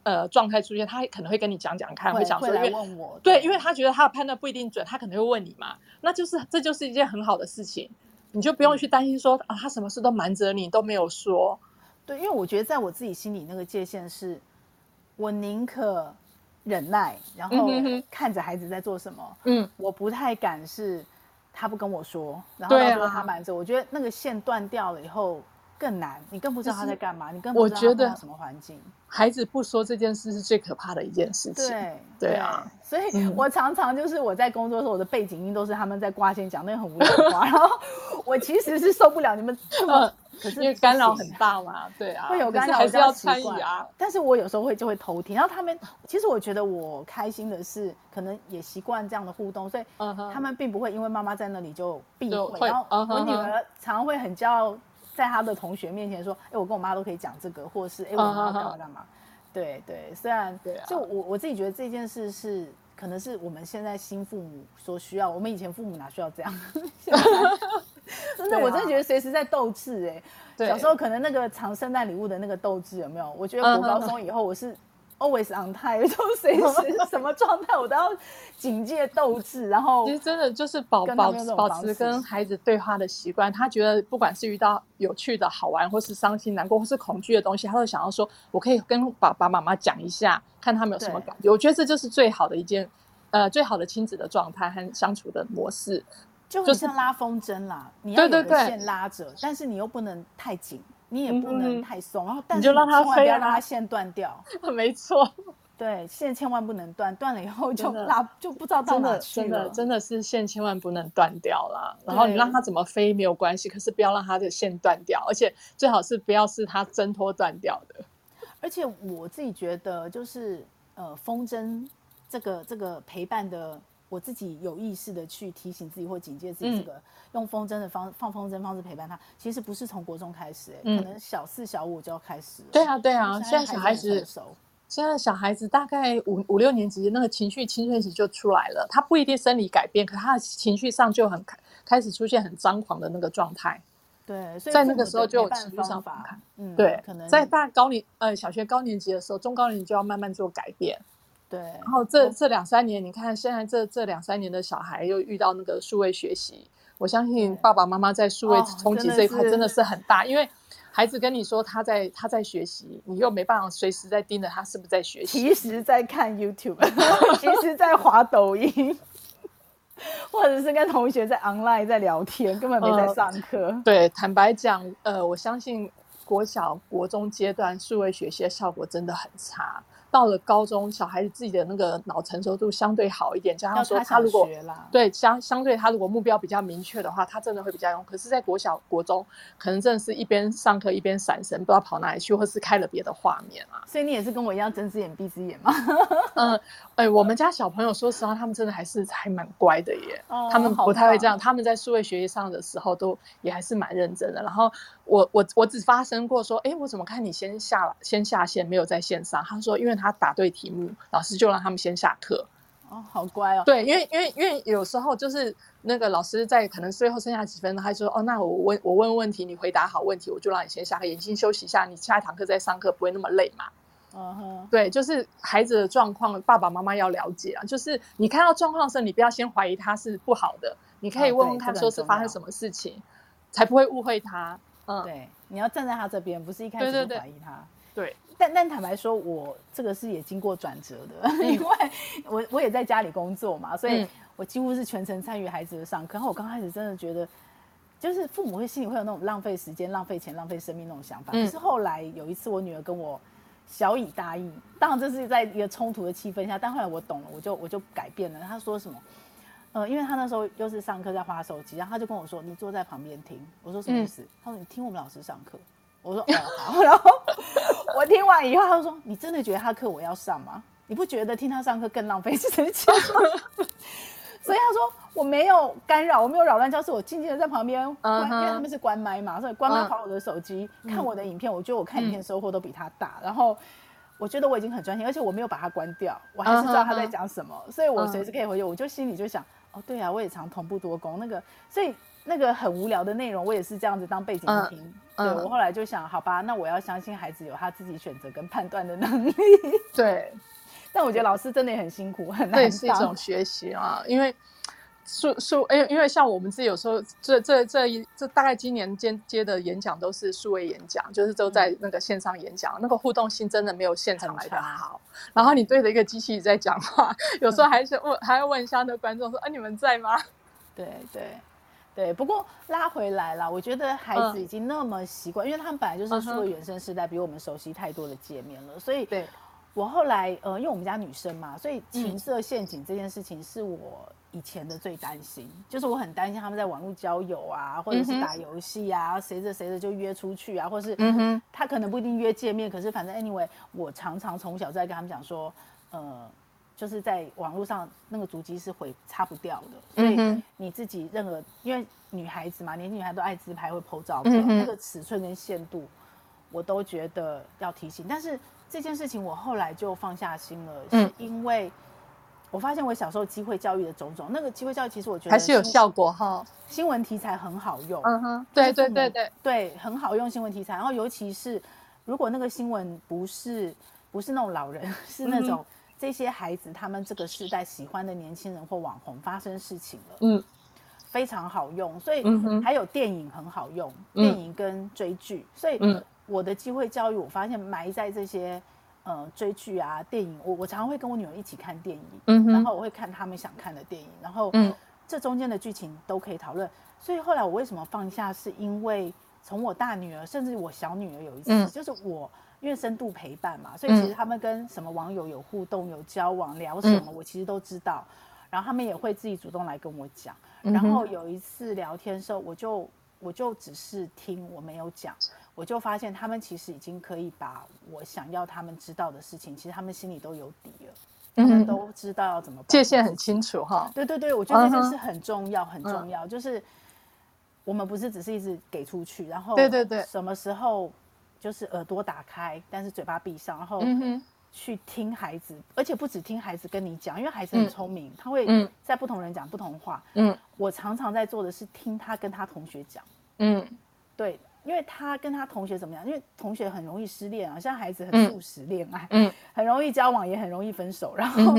呃状态出现，他可能会跟你讲讲看，会想说，会来问我。对，因为他觉得他的判断不一定准，他可能会问你嘛。那就是这就是一件很好的事情，你就不用去担心说啊，他什么事都瞒着你都没有说。对，因为我觉得在我自己心里那个界限是。我宁可忍耐，然后看着孩子在做什么。嗯，我不太敢是他不跟我说，然后他说他瞒着。啊、我觉得那个线断掉了以后更难，你更不知道他在干嘛，你更不知道他在什么环境。孩子不说这件事是最可怕的一件事情。对对啊，所以我常常就是我在工作的时候，我的背景音都是他们在挂线讲那个很无聊的话，然后我其实是受不了你们这么。可是因为干扰很大嘛，对啊，会有干扰，还是要参与啊。但是我有时候会就会偷听，然后他们其实我觉得我开心的是，可能也习惯这样的互动，所以他们并不会因为妈妈在那里就避讳。然后我女儿常常会很骄傲，在他的同学面前说：“哎，我跟我妈都可以讲这个，或者是哎，我妈干嘛干嘛。”对对，虽然就我我自己觉得这件事是可能是我们现在新父母所需要，我们以前父母哪需要这样？真的，啊、我真的觉得随时在斗智哎。对小时候可能那个藏圣诞礼物的那个斗智有没有？我觉得我高中以后我是 always on time，就随时什么状态我都要警戒斗志。然后 其实真的就是保保保持跟孩子对话的习惯。他觉得不管是遇到有趣的好玩，或是伤心难过，或是恐惧的东西，他会想要说，我可以跟爸爸妈妈讲一下，看他们有什么感觉。我觉得这就是最好的一件，呃，最好的亲子的状态和相处的模式。就很像拉风筝啦，就是、你要有个线拉着，对对对，但是你又不能太紧，你也不能太松，嗯、然后但是千万不要让它线断掉。没错，对，线千万不能断，断了以后就拉就不知道到哪去了。真的，真的，真的是线千万不能断掉啦。然后你让它怎么飞没有关系，可是不要让它的线断掉，而且最好是不要是它挣脱断掉的。而且我自己觉得，就是呃，风筝这个这个陪伴的。我自己有意识的去提醒自己或警戒自己，这个、嗯、用风筝的方放风筝方式陪伴他，其实不是从国中开始、欸，哎、嗯，可能小四小五就要开始。对啊，对啊，现在小孩子，现在小孩子大概五五六年级，那个情绪青春期就出来了。他不一定生理改变，可他的情绪上就很开开始出现很张狂的那个状态。对，在那个时候就有情绪上反抗。嗯，对，可能在大高年呃小学高年级的时候，中高年级就要慢慢做改变。对，然后这这两三年，你看现在这这两三年的小孩又遇到那个数位学习，我相信爸爸妈妈在数位冲击这一块真的是很大，因为孩子跟你说他在他在学习，你又没办法随时在盯着他是不是在学习，其实在看 YouTube，其实在滑抖音，或者是跟同学在 online 在聊天，根本没在上课。呃、对，坦白讲，呃，我相信国小国中阶段数位学习的效果真的很差。到了高中，小孩子自己的那个脑成熟度相对好一点，加上说他如果对相相对他如果目标比较明确的话，他真的会比较用。可是，在国小、国中，可能真的是一边上课一边闪神，不知道跑哪里去，或是开了别的画面啊。所以你也是跟我一样睁只眼闭只眼吗？嗯，哎，我们家小朋友说实话，他们真的还是还蛮乖的耶。哦，他们不太会这样，他们在数位学习上的时候都也还是蛮认真的。然后我我我只发生过说，哎，我怎么看你先下先下线，没有在线上？他说，因为他。他答对题目，老师就让他们先下课。哦，好乖哦。对，因为因为因为有时候就是那个老师在可能最后剩下几分，他就说：“哦，那我问我问问题，你回答好问题，我就让你先下课，眼睛休息一下，你下一堂课再上课，不会那么累嘛。”嗯哼。对，就是孩子的状况，爸爸妈妈要了解啊。就是你看到状况的时候，你不要先怀疑他是不好的，你可以问问看，说是发生什么事情，哦、才不会误会他。嗯，对，你要站在他这边，不是一开始就怀疑他。对。对对但但坦白说，我这个是也经过转折的，因为我我也在家里工作嘛，所以我几乎是全程参与孩子的上课。然后我刚开始真的觉得，就是父母会心里会有那种浪费时间、浪费钱、浪费生命那种想法。可是后来有一次，我女儿跟我小以大义，当然这是在一个冲突的气氛下，但后来我懂了，我就我就改变了。她说什么？呃，因为他那时候又是上课在滑手机，然后他就跟我说：“你坐在旁边听。”我说：“什么意思？”嗯、他说：“你听我们老师上课。”我说：“哦，好。”然后我听完以后，他就说：“你真的觉得他课我要上吗？你不觉得听他上课更浪费时间吗？” 所以他说：“我没有干扰，我没有扰乱教室，我静静的在旁边关，uh huh. 因为他们是关麦嘛，所以关麦滑我的手机，uh huh. 看我的影片。我觉得我看影片收获都比他大。然后我觉得我已经很专心，而且我没有把它关掉，我还是知道他在讲什么，所以我随时可以回去。我就心里就想。”哦，对啊，我也常同步多工那个，所以那个很无聊的内容，我也是这样子当背景听。嗯、对，我后来就想，好吧，那我要相信孩子有他自己选择跟判断的能力。对，但我觉得老师真的也很辛苦，很难。对，是一种学习啊，因为数数，哎，因为像我们自己有时候，这这这一这大概今年接接的演讲都是数位演讲，就是都在那个线上演讲，嗯、那个互动性真的没有现场来的好。然后你对着一个机器在讲话，有时候还是问，还要问一下那观众说：“啊，你们在吗？”对对对。不过拉回来了，我觉得孩子已经那么习惯，嗯、因为他们本来就是数位原生世代，比我们熟悉太多的界面了。所以，对。我后来呃，因为我们家女生嘛，所以情色陷阱这件事情是我以前的最担心，嗯、就是我很担心他们在网络交友啊，或者是打游戏啊，谁着谁着就约出去啊，或是他可能不一定约见面，可是反正 anyway，我常常从小在跟他们讲说，呃，就是在网络上那个足迹是会擦不掉的，所以你自己任何，因为女孩子嘛，年轻女孩都爱自拍，会 po 照片，那个尺寸跟限度，我都觉得要提醒。但是这件事情我后来就放下心了，是因为。我发现我小时候机会教育的种种，那个机会教育其实我觉得还是有效果哈。新闻题材很好用，嗯哼，对对对对对，很好用新闻题材。然后尤其是如果那个新闻不是不是那种老人，是那种这些孩子他们这个时代喜欢的年轻人或网红发生事情了，嗯，非常好用。所以还有电影很好用，电影跟追剧。所以我的机会教育，我发现埋在这些。呃，追剧啊，电影，我我常常会跟我女儿一起看电影，嗯，然后我会看他们想看的电影，然后，嗯，这中间的剧情都可以讨论。所以后来我为什么放下，是因为从我大女儿，甚至我小女儿有一次，嗯、就是我因为深度陪伴嘛，所以其实他们跟什么网友有互动、有交往、聊什么，我其实都知道。然后他们也会自己主动来跟我讲。然后有一次聊天的时候，我就我就只是听，我没有讲。我就发现他们其实已经可以把我想要他们知道的事情，其实他们心里都有底了，他们都知道要怎么办，界限很清楚哈。对对对，我觉得这件事很重要，很重要。就是我们不是只是一直给出去，然后对对对，什么时候就是耳朵打开，但是嘴巴闭上，然后去听孩子，而且不止听孩子跟你讲，因为孩子很聪明，他会在不同人讲不同话。嗯，我常常在做的是听他跟他同学讲。嗯，对。因为他跟他同学怎么样？因为同学很容易失恋啊，像孩子很速食恋爱，嗯，很容易交往，也很容易分手。然后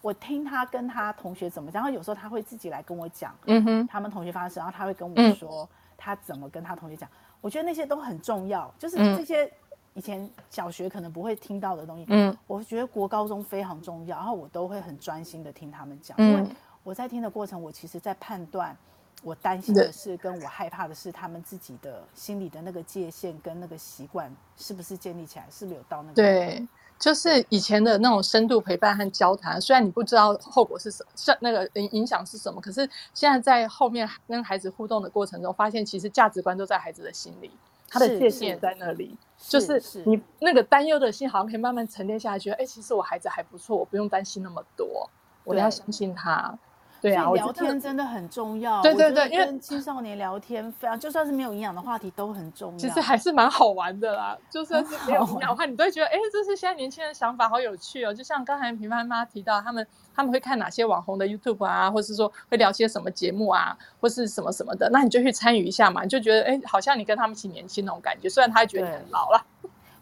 我听他跟他同学怎么讲，然后有时候他会自己来跟我讲，嗯哼，他们同学发生，然后他会跟我说他怎么跟他同学讲。我觉得那些都很重要，就是这些以前小学可能不会听到的东西，嗯，我觉得国高中非常重要，然后我都会很专心的听他们讲，因为我在听的过程，我其实在判断。我担心的是，跟我害怕的是，他们自己的心里的那个界限跟那个习惯是不是建立起来，是不是有到那个？对，就是以前的那种深度陪伴和交谈，虽然你不知道后果是什么，是那个影影响是什么，可是现在在后面跟孩子互动的过程中，发现其实价值观都在孩子的心里，他的界限也在那里，就是你那个担忧的心，好像可以慢慢沉淀下来，觉得哎，其实我孩子还不错，我不用担心那么多，我要相信他。对啊，聊天真的很重要。对对对，因为跟青少年聊天非常，就算是没有营养的话题都很重要。其实还是蛮好玩的啦，就算是没有营养的话，你都会觉得，哎，这是现在年轻人想法，好有趣哦。就像刚才平凡妈提到，他们他们会看哪些网红的 YouTube 啊，或是说会聊些什么节目啊，或是什么什么的，那你就去参与一下嘛，你就觉得，哎，好像你跟他们一起年轻那种感觉。虽然他觉得你很老了。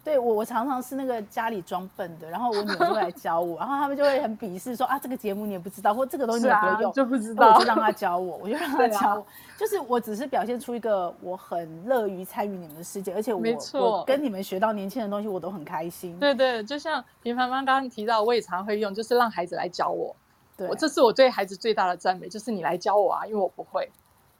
对我，我常常是那个家里装笨的，然后我女儿会来教我，然后他们就会很鄙视说啊，这个节目你也不知道，或这个东西你也不会用，就不知道，我就让他教我，我就让他教我，啊、就是我只是表现出一个我很乐于参与你们的世界，而且我我跟你们学到年轻的东西，我都很开心。对对，就像平凡妈刚刚提到，我也常会用，就是让孩子来教我，对我这是我对孩子最大的赞美，就是你来教我啊，因为我不会。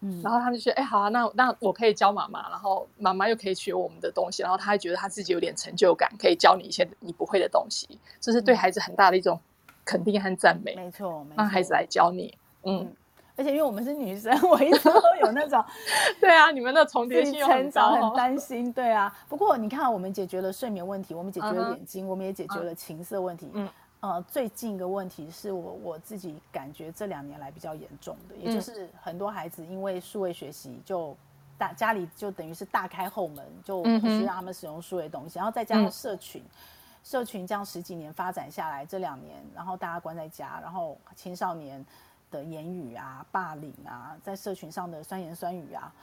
嗯，然后他们就觉得，哎，好啊，那那我可以教妈妈，然后妈妈又可以学我们的东西，然后他还觉得他自己有点成就感，可以教你一些你不会的东西，这是对孩子很大的一种肯定和赞美。没错，让孩子来教你。嗯，而且因为我们是女生，我一直都有那种，对啊，你们的重叠性很高，很担心，对啊。不过你看，我们解决了睡眠问题，我们解决了眼睛，uh -huh. 我们也解决了情色问题。嗯，呃，最近一个问题是我我自己感觉这两年来比较严重的，也就是很多孩子因为数位学习就大家里就等于是大开后门，就不需要让他们使用数位东西，然后再加上社群。嗯社群这样十几年发展下来，这两年，然后大家关在家，然后青少年的言语啊、霸凌啊，在社群上的酸言酸语啊，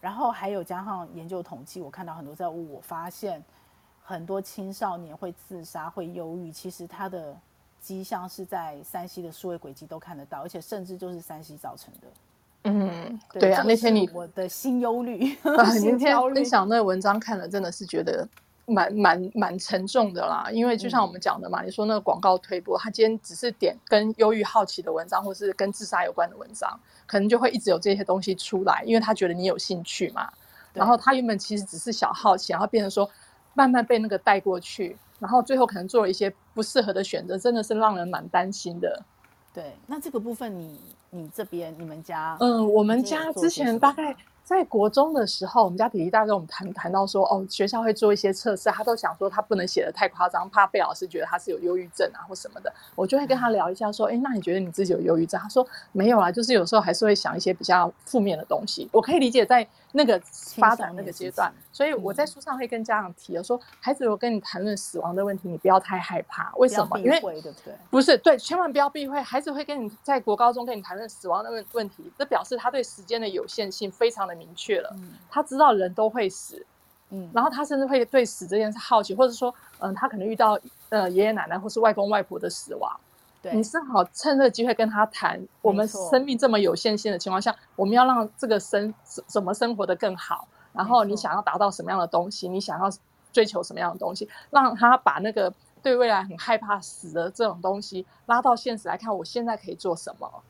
然后还有加上研究统计，我看到很多在问，我发现很多青少年会自杀、会忧郁，其实他的迹象是在山西的数位轨迹都看得到，而且甚至就是山西造成的。嗯，对，对啊，那天你我的心忧虑，那天分享那个文章看了，真的是觉得。蛮蛮蛮沉重的啦，因为就像我们讲的嘛，嗯、你说那个广告推播，他今天只是点跟忧郁好奇的文章，或是跟自杀有关的文章，可能就会一直有这些东西出来，因为他觉得你有兴趣嘛。然后他原本其实只是小好奇，然后变成说慢慢被那个带过去，然后最后可能做了一些不适合的选择，真的是让人蛮担心的。对，那这个部分你你这边你们家，嗯，我们家之前大概。在国中的时候，我们家弟弟大概跟我们谈谈到说，哦，学校会做一些测试，他都想说他不能写的太夸张，怕被老师觉得他是有忧郁症啊或什么的。我就会跟他聊一下，说，哎，那你觉得你自己有忧郁症？他说没有啊，就是有时候还是会想一些比较负面的东西。我可以理解在那个发展那个阶段，所以我在书上会跟家长提，我说，孩子如果跟你谈论死亡的问题，你不要太害怕，为什么？因为对不对？不是对，千万不要避讳。孩子会跟你在国高中跟你谈论死亡的问问题，这表示他对时间的有限性非常的明确了。嗯他知道人都会死，嗯，然后他甚至会对死这件事好奇，或者说，嗯，他可能遇到呃爷爷奶奶或是外公外婆的死亡，对，你正好趁这个机会跟他谈，我们生命这么有限性的情况下，我们要让这个生怎么生活得更好，然后你想要达到什么样的东西，你想要追求什么样的东西，让他把那个对未来很害怕死的这种东西拉到现实来看，我现在可以做什么？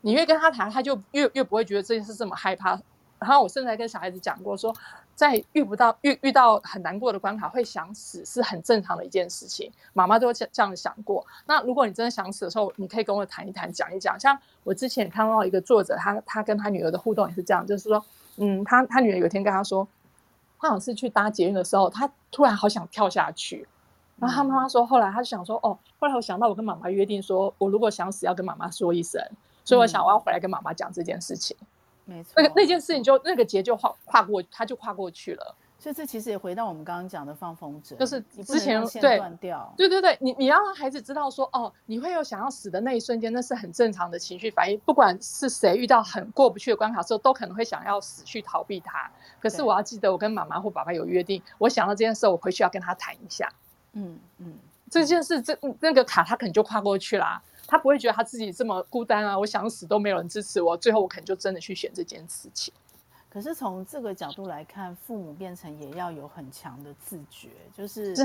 你越跟他谈，他就越越不会觉得这件事这么害怕。然后我甚至还跟小孩子讲过说，说在遇不到遇遇到很难过的关卡，会想死是很正常的一件事情。妈妈都这这样想过。那如果你真的想死的时候，你可以跟我谈一谈，讲一讲。像我之前看到一个作者，他他跟他女儿的互动也是这样，就是说，嗯，他他女儿有一天跟他说，他好像是去搭捷运的时候，他突然好想跳下去。然后他妈妈说，后来他就想说，哦，后来我想到我跟妈妈约定说，我如果想死要跟妈妈说一声，所以我想我要回来跟妈妈讲这件事情。没错，那个那件事情就那个结就跨跨过，他就跨过去了。所以这其实也回到我们刚刚讲的放风筝，就是之前对断掉，对对对，你你要让孩子知道说，哦，你会有想要死的那一瞬间，那是很正常的情绪反应。不管是谁遇到很过不去的关卡的时候，都可能会想要死去逃避它。可是我要记得，我跟妈妈或爸爸有约定，我想到这件事，我回去要跟他谈一下。嗯嗯，这件事这那个卡他可能就跨过去啦。他不会觉得他自己这么孤单啊！我想死都没有人支持我，最后我可能就真的去选这件事情。可是从这个角度来看，父母变成也要有很强的自觉，就是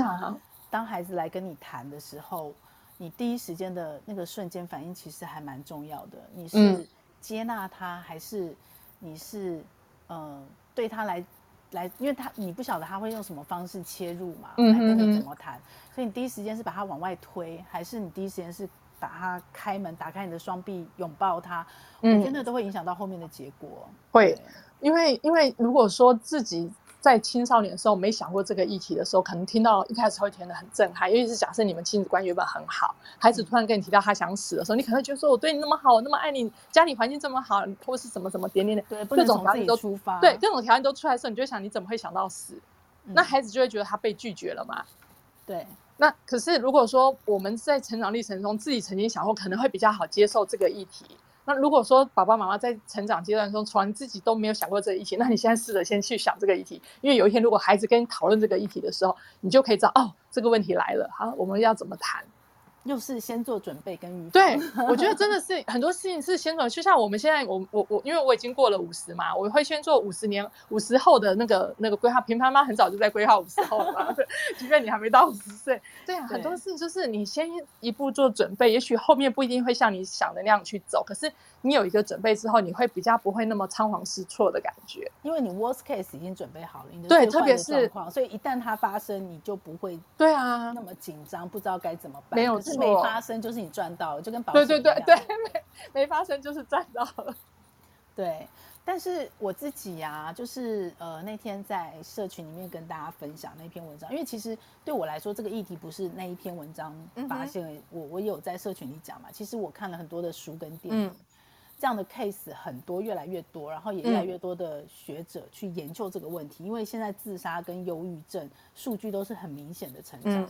当孩子来跟你谈的时候，你第一时间的那个瞬间反应其实还蛮重要的。你是接纳他，还是你是呃对他来来，因为他你不晓得他会用什么方式切入嘛，来跟你怎么谈，所以你第一时间是把他往外推，还是你第一时间是？把他开门，打开你的双臂，拥抱他，嗯，我觉得都会影响到后面的结果。会，因为因为如果说自己在青少年的时候没想过这个议题的时候，可能听到一开始会觉得很震撼。尤其是假设你们亲子关系原本很好，孩子突然跟你提到他想死的时候，嗯、你可能会觉得说我对你那么好，我那么爱你，家里环境这么好，或是什么什么点点点，对，各种条件都出发，对，各种条件都出来的时候，你就想你怎么会想到死？嗯、那孩子就会觉得他被拒绝了嘛？对。那可是，如果说我们在成长历程中自己曾经想过，可能会比较好接受这个议题。那如果说爸爸妈妈在成长阶段中从来自己都没有想过这个议题，那你现在试着先去想这个议题，因为有一天如果孩子跟你讨论这个议题的时候，你就可以知道哦，这个问题来了，好，我们要怎么谈。又是先做准备跟预备。对，我觉得真的是很多事情是先做，就像我们现在，我我我，因为我已经过了五十嘛，我会先做五十年五十后的那个那个规划。平凡妈很早就在规划五十后了嘛，即便你还没到五十岁。对啊，很多事就是你先一步做准备，也许后面不一定会像你想的那样去走，可是你有一个准备之后，你会比较不会那么仓皇失措的感觉，因为你 worst case 已经准备好了，你的对，特别是所以一旦它发生，你就不会对啊那么紧张，不知道该怎么办。没有没发生就是你赚到了，就跟保险对对对对，没 没发生就是赚到了。对。但是我自己呀、啊，就是呃那天在社群里面跟大家分享那篇文章，因为其实对我来说，这个议题不是那一篇文章发现，嗯、我我有在社群里讲嘛。其实我看了很多的书跟电影，嗯、这样的 case 很多，越来越多，然后也越来越多的学者去研究这个问题。嗯、因为现在自杀跟忧郁症数据都是很明显的成长。嗯、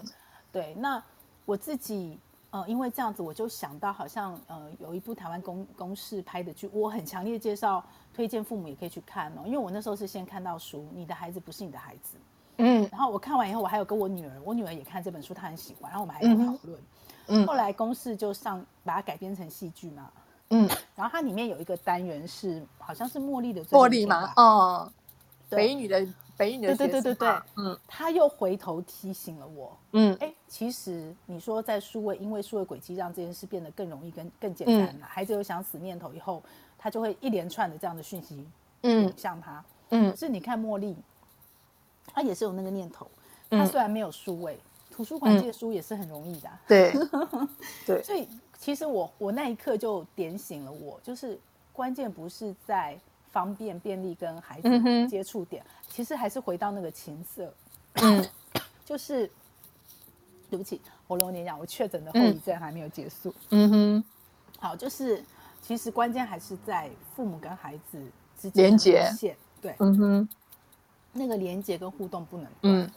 对，那我自己。呃，因为这样子，我就想到好像呃有一部台湾公公视拍的剧，我很强烈介绍推荐父母也可以去看哦。因为我那时候是先看到书《你的孩子不是你的孩子》，嗯，然后我看完以后，我还有跟我女儿，我女儿也看这本书，她很喜欢，然后我们还在讨论。嗯，后来公视就上把它改编成戏剧嘛，嗯，然后它里面有一个单元是好像是茉莉的茉莉吗？哦，美女的。北影的对对对对对，嗯，他又回头提醒了我，嗯，哎，其实你说在数位，因为数位轨迹让这件事变得更容易、更更简单了。嗯、孩子有想死念头以后，他就会一连串的这样的讯息，嗯，向他，嗯，可是你看茉莉，他也是有那个念头，他虽然没有数位，图书馆借书也是很容易的、啊，对，对，所以其实我我那一刻就点醒了我，就是关键不是在。方便便利跟孩子接触点，嗯、其实还是回到那个情色，嗯，就是对不起，喉咙有点痒，我确诊的后遗症还没有结束，嗯哼，好，就是其实关键还是在父母跟孩子之间连接，对，嗯哼，那个连接跟互动不能断，嗯，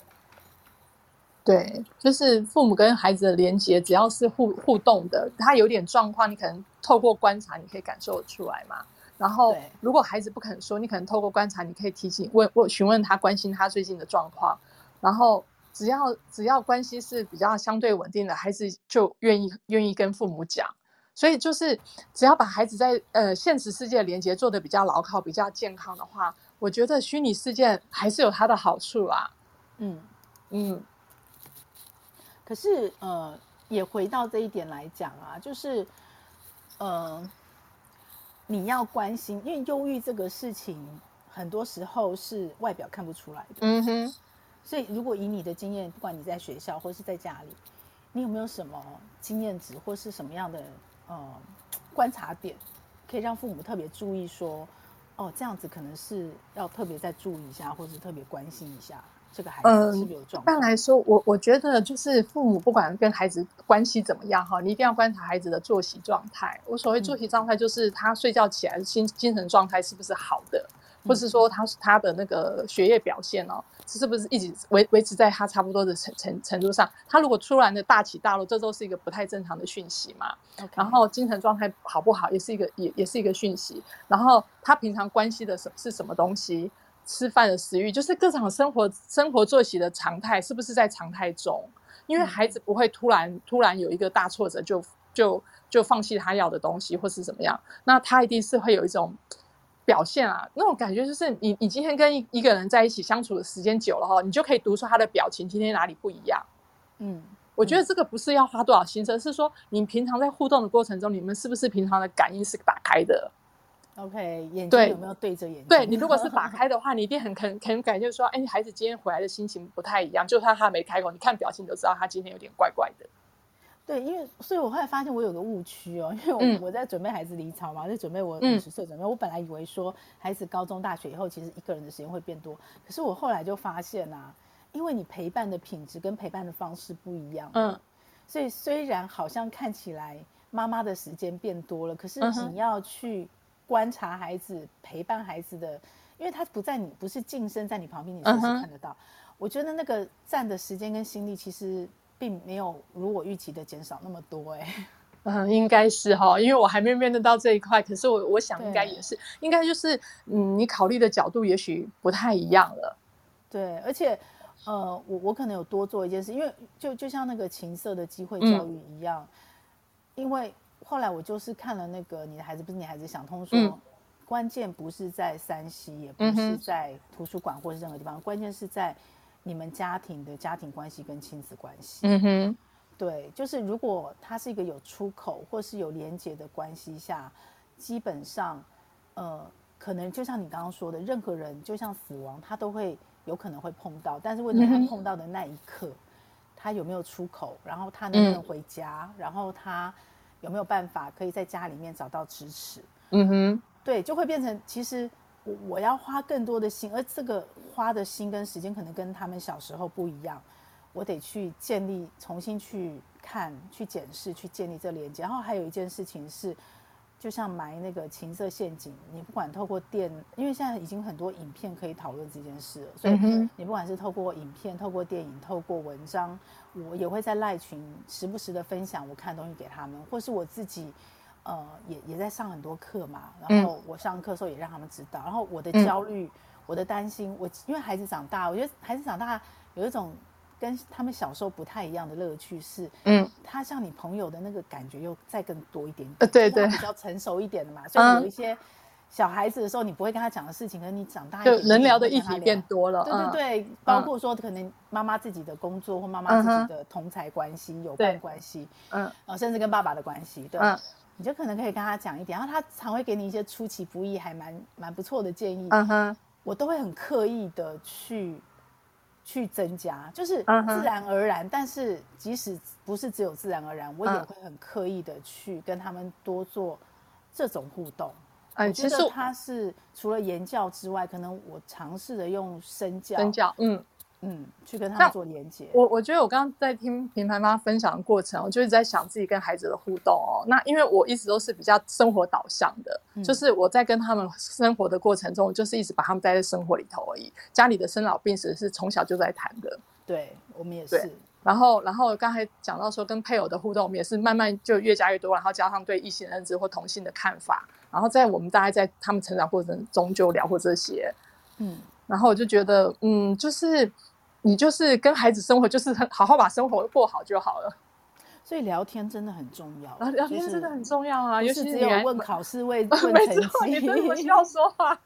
对，就是父母跟孩子的连接，只要是互互动的，他有点状况，你可能透过观察，你可以感受得出来嘛。然后，如果孩子不肯说，你可能透过观察，你可以提醒问问询问他，关心他最近的状况。然后，只要只要关系是比较相对稳定的，孩子就愿意愿意跟父母讲。所以，就是只要把孩子在呃现实世界的连接做的比较牢靠、比较健康的话，我觉得虚拟世界还是有它的好处啦。嗯嗯。可是呃，也回到这一点来讲啊，就是呃。你要关心，因为忧郁这个事情，很多时候是外表看不出来的。嗯哼。所以，如果以你的经验，不管你在学校或是在家里，你有没有什么经验值，或是什么样的呃观察点，可以让父母特别注意说，哦，这样子可能是要特别再注意一下，或者特别关心一下。这个孩子是不是有状况？一般来说，我我觉得就是父母不管跟孩子关系怎么样哈，你一定要观察孩子的作息状态。我所谓作息状态，就是他睡觉起来精精神状态是不是好的，或是说他他的那个学业表现哦，是不是一直维维持在他差不多的程程程度上？他如果突然的大起大落，这都是一个不太正常的讯息嘛。然后精神状态好不好，也是一个也也是一个讯息。然后他平常关系的什是什么东西？吃饭的食欲，就是各种生活生活作息的常态，是不是在常态中？因为孩子不会突然突然有一个大挫折就就就放弃他要的东西，或是怎么样？那他一定是会有一种表现啊，那种感觉就是你你今天跟一一个人在一起相处的时间久了哈，你就可以读出他的表情，今天哪里不一样？嗯，我觉得这个不是要花多少心思，是说你平常在互动的过程中，你们是不是平常的感应是打开的？OK，眼睛有没有对着眼睛？对，对你如果是打开的话，你一定很肯肯感觉说，哎，孩子今天回来的心情不太一样。就算他没开口，你看表情都知道他今天有点怪怪的。对，因为所以我后来发现我有个误区哦，因为我、在准备孩子离巢嘛，在准备我五十岁准备，嗯、我本来以为说孩子高中大学以后其实一个人的时间会变多，可是我后来就发现啊，因为你陪伴的品质跟陪伴的方式不一样，嗯，所以虽然好像看起来妈妈的时间变多了，可是你要去。观察孩子，陪伴孩子的，因为他不在你，不是近身在你旁边，你随时看得到。Uh huh. 我觉得那个站的时间跟心力，其实并没有如我预期的减少那么多、欸。哎，嗯，应该是哈，因为我还没面对到这一块，可是我我想应该也是，对应该就是嗯，你考虑的角度也许不太一样了。对，而且呃，我我可能有多做一件事，因为就就像那个情色的机会教育一样，嗯、因为。后来我就是看了那个你的孩子不是你孩子想通说，嗯、关键不是在山西也不是在图书馆或是任何地方，关键是在你们家庭的家庭关系跟亲子关系。嗯哼，对，就是如果它是一个有出口或是有连结的关系下，基本上，呃，可能就像你刚刚说的，任何人就像死亡，他都会有可能会碰到，但是为什么他碰到的那一刻，嗯、他有没有出口，然后他能不能回家，嗯、然后他。有没有办法可以在家里面找到支持？嗯哼，对，就会变成其实我我要花更多的心，而这个花的心跟时间可能跟他们小时候不一样，我得去建立，重新去看、去检视、去建立这连接。然后还有一件事情是。就像埋那个情色陷阱，你不管透过电，因为现在已经很多影片可以讨论这件事了，所以你不管是透过影片、透过电影、透过文章，我也会在赖群时不时的分享我看东西给他们，或是我自己，呃，也也在上很多课嘛，然后我上课的时候也让他们知道，然后我的焦虑、我的担心，我因为孩子长大，我觉得孩子长大有一种。跟他们小时候不太一样的乐趣是，嗯，他像你朋友的那个感觉又再更多一点点，呃，对对，比较成熟一点的嘛，所以有一些小孩子的时候，你不会跟他讲的事情，可能你长大一点，能聊的议题变多了，对对对，包括说可能妈妈自己的工作或妈妈自己的同侪关系、友伴关系，嗯，啊，甚至跟爸爸的关系，对，你就可能可以跟他讲一点，然后他常会给你一些出其不意、还蛮蛮不错的建议，嗯哼，我都会很刻意的去。去增加，就是自然而然。Uh huh. 但是即使不是只有自然而然，我也会很刻意的去跟他们多做这种互动。哎、uh，其实他是除了言教之外，可能我尝试着用身教，身教，嗯。嗯，去跟他们做连接。我我觉得我刚刚在听平凡妈分享的过程，我就一直在想自己跟孩子的互动哦。那因为我一直都是比较生活导向的，嗯、就是我在跟他们生活的过程中，就是一直把他们待在生活里头而已。家里的生老病死是从小就在谈的。对，我们也是。然后，然后刚才讲到说跟配偶的互动，我们也是慢慢就越加越多，然后加上对异性认知或同性的看法，然后在我们大概在他们成长过程中就聊过这些。嗯。然后我就觉得，嗯，就是你就是跟孩子生活，就是好好把生活过好就好了。所以聊天真的很重要，聊聊天真的很重要啊，尤其是只有问考试、问问成绩，你需要说话，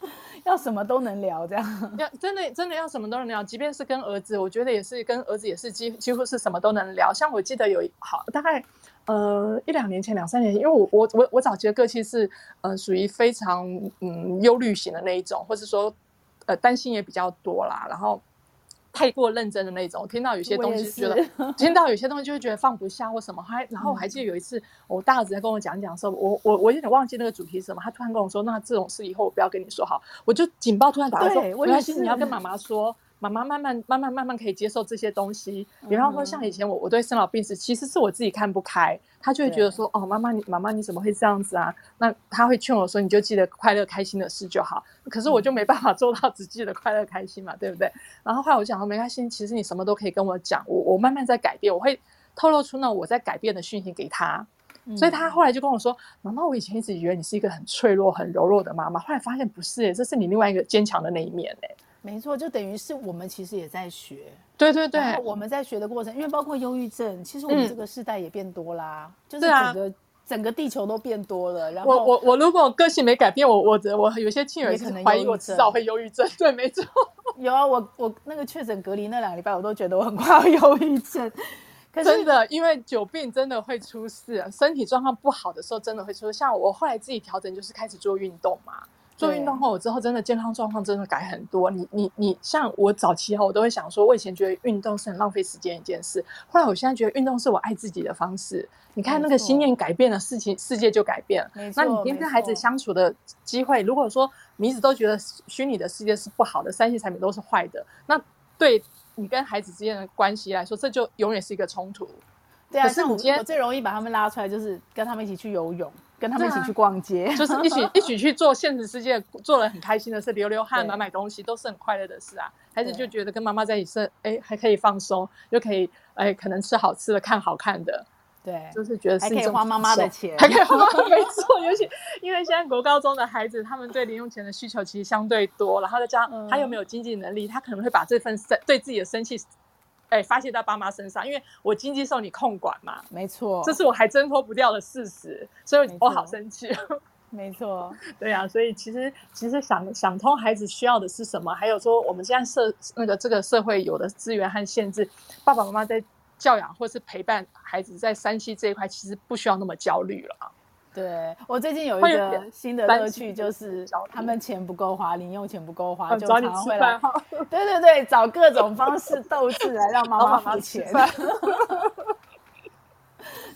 要什么都能聊，这样 要真的真的要什么都能聊，即便是跟儿子，我觉得也是跟儿子也是几几乎是什么都能聊。像我记得有好大概。呃，一两年前，两三年前，因为我我我我早期的个性是，呃，属于非常嗯忧虑型的那一种，或是说，呃，担心也比较多啦，然后太过认真的那种。听到有些东西，觉得听到有些东西就会觉得放不下或什么。还然后我还记得有一次，我大儿子在跟我讲讲说，我我我有点忘记那个主题是什么，他突然跟我说，那这种事以后我不要跟你说好，我就警报突然打来说，没关系，你要跟妈妈说。妈妈慢慢慢慢慢慢可以接受这些东西，比方说像以前我我对生老病死其实是我自己看不开，他就会觉得说哦，妈妈你妈妈你怎么会这样子啊？那他会劝我说，你就记得快乐开心的事就好。可是我就没办法做到只记得快乐开心嘛，对不对？然后后来我讲说没关系，其实你什么都可以跟我讲，我我慢慢在改变，我会透露出那我在改变的讯息给他，所以他后来就跟我说，妈妈我以前一直以为你是一个很脆弱很柔弱的妈妈，后来发现不是，这是你另外一个坚强的那一面没错，就等于是我们其实也在学，对对对。我们在学的过程，因为包括忧郁症，其实我们这个世代也变多啦，嗯、就是整个、啊、整个地球都变多了。然后我我我如果个性没改变，我我我有些亲友也可能怀疑我迟早会忧郁症。对，没错。有啊，我我那个确诊隔离那两个礼拜，我都觉得我很快要忧郁症。可是真的，因为久病真的会出事，身体状况不好的时候真的会出事。像我后来自己调整，就是开始做运动嘛。做运动后，我之后真的健康状况真的改很多。你你你，像我早期后，我都会想说，我以前觉得运动是很浪费时间一件事。后来我现在觉得运动是我爱自己的方式。你看那个心念改变了，事情世界就改变了。那你跟孩子相处的机会，如果说你一直都觉得虚拟的世界是不好的三 C 产品都是坏的，那对你跟孩子之间的关系来说，这就永远是一个冲突。对啊，可是你今天我最容易把他们拉出来，就是跟他们一起去游泳。跟他们一起去逛街，啊、就是一起 一起去做现实世界做了很开心的事，流流汗、买买东西，都是很快乐的事啊。孩子就觉得跟妈妈在一起是，哎，还可以放松，又可以哎，可能吃好吃的，看好看的，对，就是觉得是还可以花妈妈的钱，还可以花妈妈没错。尤其因为现在国高中的孩子，他们对零用钱的需求其实相对多，然后再加上他又没有经济能力，他可能会把这份生对自己的生气。哎，发泄到爸妈身上，因为我经济受你控管嘛，没错，这是我还挣脱不掉的事实，所以我好生气。没错，对呀、啊，所以其实其实想想通孩子需要的是什么，还有说我们现在社那个这个社会有的资源和限制，爸爸妈妈在教养或是陪伴孩子在山西这一块，其实不需要那么焦虑了。对，我最近有一个新的乐趣，就是他们钱不够花，零用钱不够花，就常常会来。对对对，找各种方式斗志来让妈妈付钱。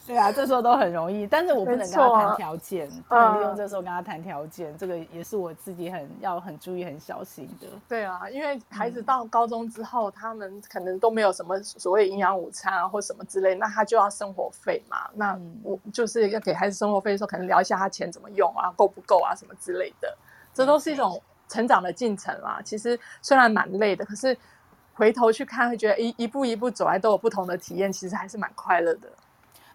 对啊，这时候都很容易，但是我不能跟他谈条件，不能利用这时候跟他谈条件，这个也是我自己很要很注意、很小心的。对啊，因为孩子到高中之后，嗯、他们可能都没有什么所谓营养午餐啊，或什么之类，那他就要生活费嘛。那我就是要给孩子生活费的时候，可能聊一下他钱怎么用啊，够不够啊，什么之类的，这都是一种成长的进程啦。其实虽然蛮累的，可是回头去看，会觉得一一步一步走来都有不同的体验，其实还是蛮快乐的。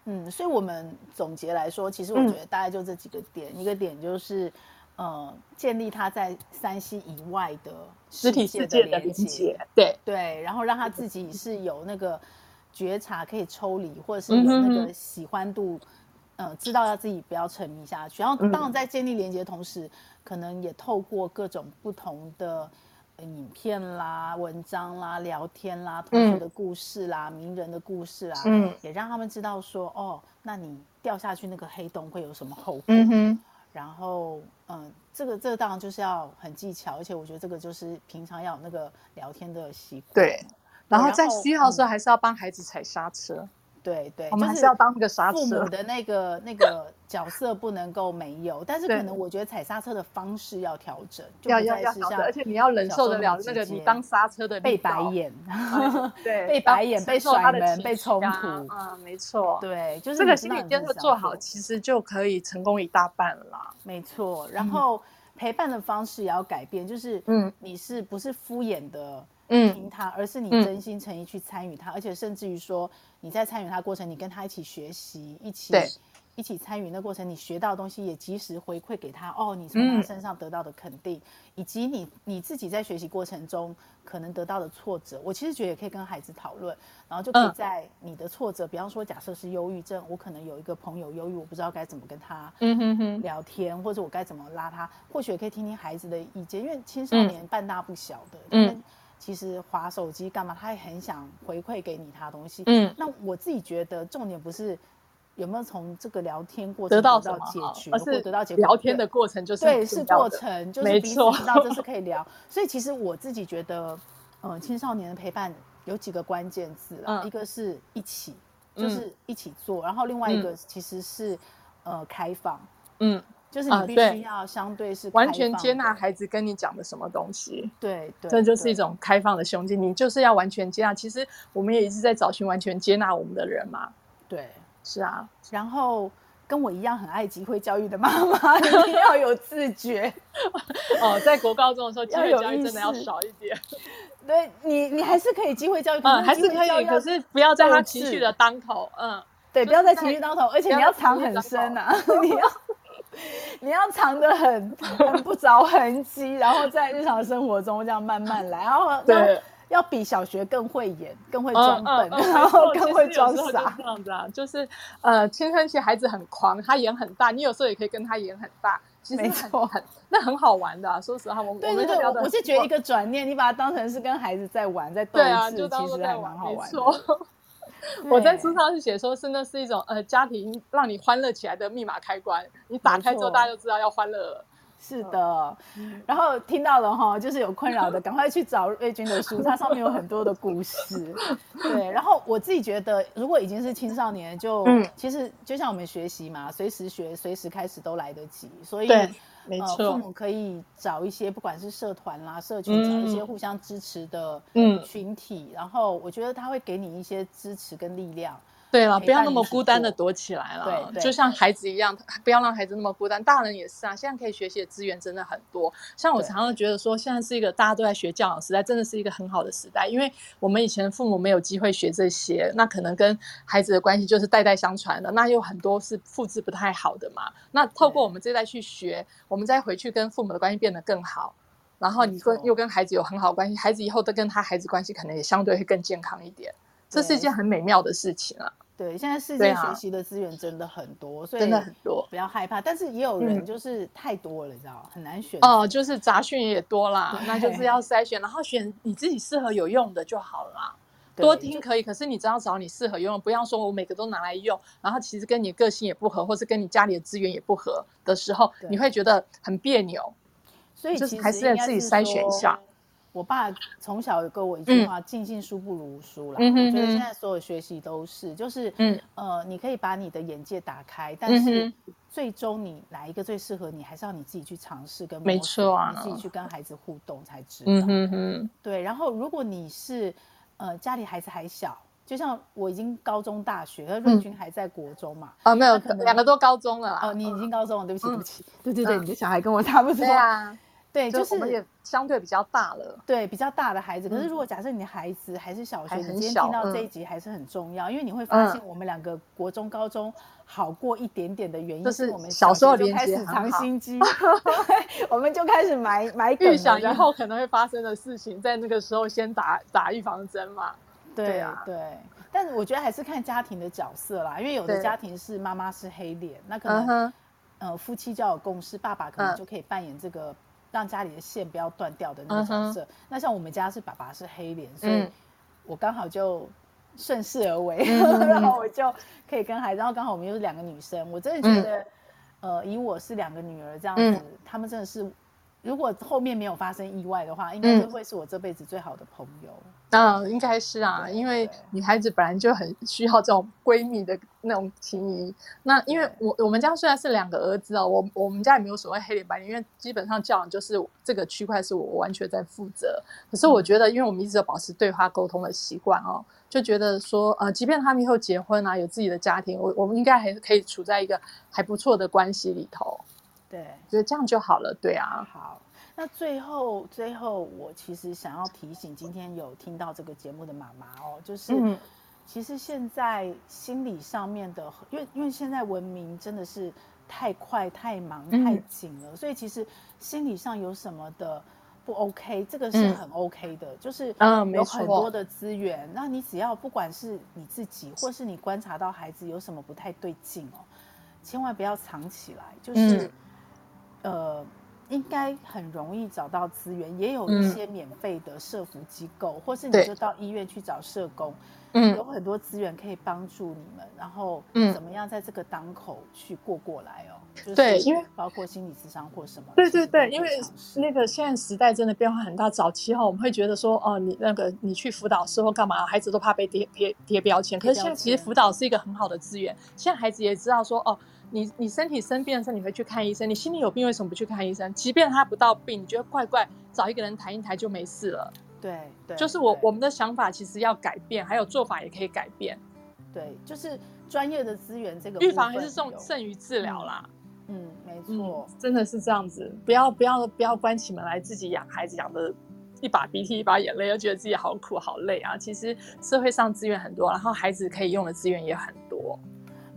嗯，所以我们总结来说，其实我觉得大概就这几个点。嗯、一个点就是，呃，建立他在山西以外的实体世界的连接，对对，然后让他自己是有那个觉察，可以抽离，或者是有那个喜欢度，嗯、呃，知道要自己不要沉迷下去。然后，当然在建立连接的同时，可能也透过各种不同的。影片啦、文章啦、聊天啦、同学的故事啦、嗯、名人的故事啦，嗯，也让他们知道说，哦，那你掉下去那个黑洞会有什么后果？嗯哼。然后，嗯，这个这个当然就是要很技巧，而且我觉得这个就是平常要有那个聊天的习惯。对。然后在需要的时候，还是要帮孩子踩刹车。对对，我们还是要当那个刹车。父母的那个那个 角色不能够没有，但是可能我觉得踩刹车的方式要调整，要要要调整，而且你要忍受得了那个你当刹车的被白眼，对，被白眼、被甩门、被冲突啊，没错，对，就是这个心理建设做好，其实就可以成功一大半了。没错，然后陪伴的方式也要改变，就是嗯，你是不是敷衍的？嗯，听他，而是你真心诚意去参与他，嗯、而且甚至于说你在参与他过程，你跟他一起学习，一起对一起参与那过程，你学到的东西也及时回馈给他。哦，你从他身上得到的肯定，嗯、以及你你自己在学习过程中可能得到的挫折，我其实觉得也可以跟孩子讨论，然后就可以在你的挫折，嗯、比方说假设是忧郁症，我可能有一个朋友忧郁，我不知道该怎么跟他聊天，嗯、哼哼或者我该怎么拉他，或许也可以听听孩子的意见，因为青少年半大不小的，嗯。其实划手机干嘛？他也很想回馈给你他东西。嗯，那我自己觉得重点不是有没有从这个聊天过程得到解决，而是得到解决。聊天的过程就是对，是过程，就是彼此知道这是 可以聊。所以其实我自己觉得，呃，青少年的陪伴有几个关键字啊，一个是一起，就是一起做，然后另外一个其实是呃开放，嗯。就是你必须要相对是完全接纳孩子跟你讲的什么东西，对对，这就是一种开放的胸襟。你就是要完全接纳。其实我们也一直在找寻完全接纳我们的人嘛。对，是啊。然后跟我一样很爱机会教育的妈妈，一定要有自觉。哦，在国高中的时候，机会教育真的要少一点。对你，你还是可以机会教育，嗯，还是可以，可是不要在他情绪的当头。嗯，对，不要在情绪当头，而且你要藏很深啊，你要。你要藏得很很不着痕迹，然后在日常生活中这样慢慢来，然后 对，要比小学更会演，更会装笨，然后更会装傻，这样子啊，就是呃，青春期孩子很狂，他演很大，你有时候也可以跟他演很大，其实没错，很那很好玩的。说实话，我对对对，我是觉得一个转念，你把它当成是跟孩子在玩，在斗智，其实还蛮好玩的。我在书上是写说，是那是一种呃家庭让你欢乐起来的密码开关，你打开之后大家就知道要欢乐了。是的，然后听到了哈，就是有困扰的，赶快去找瑞君的书，它上面有很多的故事。对，然后我自己觉得，如果已经是青少年，就其实就像我们学习嘛，随时学，随时开始都来得及，所以。没错，呃，父母可以找一些，不管是社团啦、社群，找一些互相支持的群体，嗯，然后我觉得他会给你一些支持跟力量。对了，不要那么孤单的躲起来了。对，就像孩子一样，不要让孩子那么孤单。大人也是啊，现在可以学习的资源真的很多。像我常常觉得说，现在是一个大家都在学教养时代，真的是一个很好的时代。因为我们以前父母没有机会学这些，那可能跟孩子的关系就是代代相传的，那有很多是复制不太好的嘛。那透过我们这代去学，我们再回去跟父母的关系变得更好，然后你跟又跟孩子有很好的关系，孩子以后都跟他孩子关系可能也相对会更健康一点。这是一件很美妙的事情啊！对，现在世界学习的资源真的很多，所以真的很多，不要害怕。但是也有人就是太多了，你知道，很难选。哦，就是杂讯也多啦，那就是要筛选，然后选你自己适合有用的就好了啦。多听可以，可是你只要找你适合用，不要说我每个都拿来用，然后其实跟你个性也不合，或是跟你家里的资源也不合的时候，你会觉得很别扭。所以其实还是要自己筛选一下。我爸从小有跟我一句话：“尽信书不如无书”啦。我觉得现在所有学习都是，就是嗯呃，你可以把你的眼界打开，但是最终你哪一个最适合你，还是要你自己去尝试跟没错啊，你自己去跟孩子互动才知道。对，然后如果你是呃家里孩子还小。就像我已经高中、大学，而瑞君还在国中嘛？哦，没有，两个都高中了。哦，你已经高中了，对不起，对不起。对对对，你的小孩跟我差不多。对啊，对，就是我们也相对比较大了。对，比较大的孩子。可是如果假设你的孩子还是小学，你今天听到这一集还是很重要，因为你会发现我们两个国中、高中好过一点点的原因，就是我们小时候就开始藏心机，我们就开始埋埋梗，预想以后可能会发生的事情，在那个时候先打打预防针嘛。对啊，对，但是我觉得还是看家庭的角色啦，因为有的家庭是妈妈是黑脸，那可能呃夫妻就要有共识，爸爸可能就可以扮演这个让家里的线不要断掉的那个角色。那像我们家是爸爸是黑脸，所以我刚好就顺势而为，然后我就可以跟孩子，然后刚好我们又是两个女生，我真的觉得呃以我是两个女儿这样子，他们真的是。如果后面没有发生意外的话，应该就会是我这辈子最好的朋友。嗯，嗯，应该是啊，因为女孩子本来就很需要这种闺蜜的那种情谊。那因为我我们家虽然是两个儿子哦，我我们家也没有所谓黑脸白脸，因为基本上教养就是这个区块是我完全在负责。可是我觉得，因为我们一直有保持对话沟通的习惯哦，就觉得说，呃，即便他们以后结婚啊，有自己的家庭，我我们应该还是可以处在一个还不错的关系里头。对，觉得这样就好了。对啊，好。那最后，最后，我其实想要提醒今天有听到这个节目的妈妈哦，就是，其实现在心理上面的，因为因为现在文明真的是太快、太忙、太紧了，所以其实心理上有什么的不 OK，这个是很 OK 的，就是有很多的资源，那你只要不管是你自己，或是你观察到孩子有什么不太对劲哦，千万不要藏起来，就是，呃。应该很容易找到资源，也有一些免费的社服机构，嗯、或是你就到医院去找社工，嗯，有很多资源可以帮助你们，然后怎么样在这个当口去过过来哦？对，因为包括心理智商或什么。对对对，因为那个现在时代真的变化很大，早期哈我们会觉得说，哦，你那个你去辅导室或干嘛，孩子都怕被贴贴贴标签，可是现在其实辅导是一个很好的资源，现在孩子也知道说，哦。你你身体生病的时候，你会去看医生。你心里有病，为什么不去看医生？即便他不到病，你觉得怪怪，找一个人谈一谈就没事了。对对，就是我对我们的想法其实要改变，还有做法也可以改变。对，就是专业的资源，这个预防还是重胜于治疗啦。嗯，没错、嗯，真的是这样子。不要不要不要关起门来自己养孩子，养的一把鼻涕一把眼泪，又觉得自己好苦好累啊。其实社会上资源很多，然后孩子可以用的资源也很多。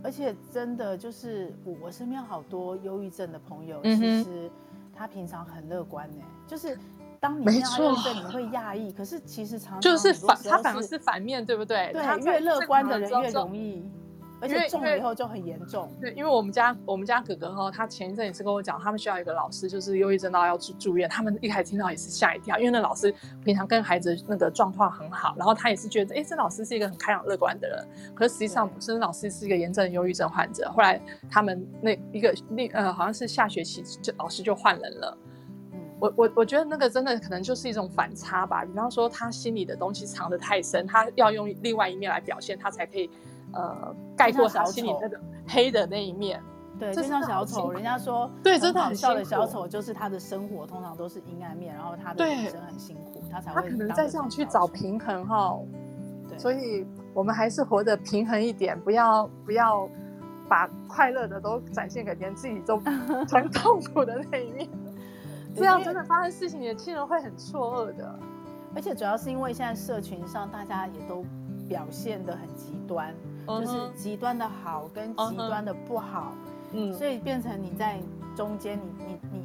而且真的就是我，我身边好多忧郁症的朋友，其实他平常很乐观呢。就是当你忧郁症，你会讶异，可是其实常常就是反，他反而是反面对不对？对，越乐观的人越容易。而且中了以后就很严重。对，因为我们家我们家哥哥哈，他前一阵也是跟我讲，他们学校有一个老师就是忧郁症到要去住院，他们一开始听到也是吓一跳，因为那老师平常跟孩子那个状况很好，然后他也是觉得，哎，这老师是一个很开朗乐观的人，可是实际上不是，老师是一个严重的忧郁症患者。后来他们那一个那呃，好像是下学期就老师就换人了。嗯，我我我觉得那个真的可能就是一种反差吧，比方说他心里的东西藏得太深，他要用另外一面来表现，他才可以。呃，盖过他心里那个黑的那一面，对，就像小丑，人家说，对，真的很笑的小丑，就是他的生活通常都是阴暗面，然后他的人生很辛苦，他才会。他可能在这样去找平衡哈，对，所以我们还是活得平衡一点，不要不要把快乐的都展现给别人，自己都 很痛苦的那一面，这样真的发生事情，你的亲人会很错愕的。而且主要是因为现在社群上大家也都表现的很极端。就是极端的好跟极端的不好，嗯，所以变成你在中间，你你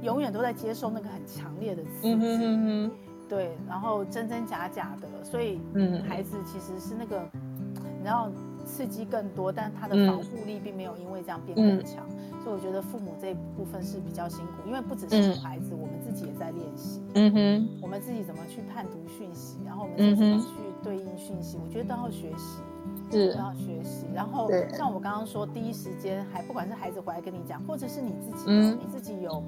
你永远都在接受那个很强烈的刺激，嗯，对，然后真真假假的，所以嗯，孩子其实是那个，你知道刺激更多，但他的防护力并没有因为这样变更强，所以我觉得父母这一部分是比较辛苦，因为不只是孩子，我们自己也在练习，嗯哼，我们自己怎么去判读讯息，然后我们自己怎么去对应讯息，我觉得都要学习。是要学习，然后像我刚刚说，第一时间还不管是孩子回来跟你讲，或者是你自己，嗯、你自己有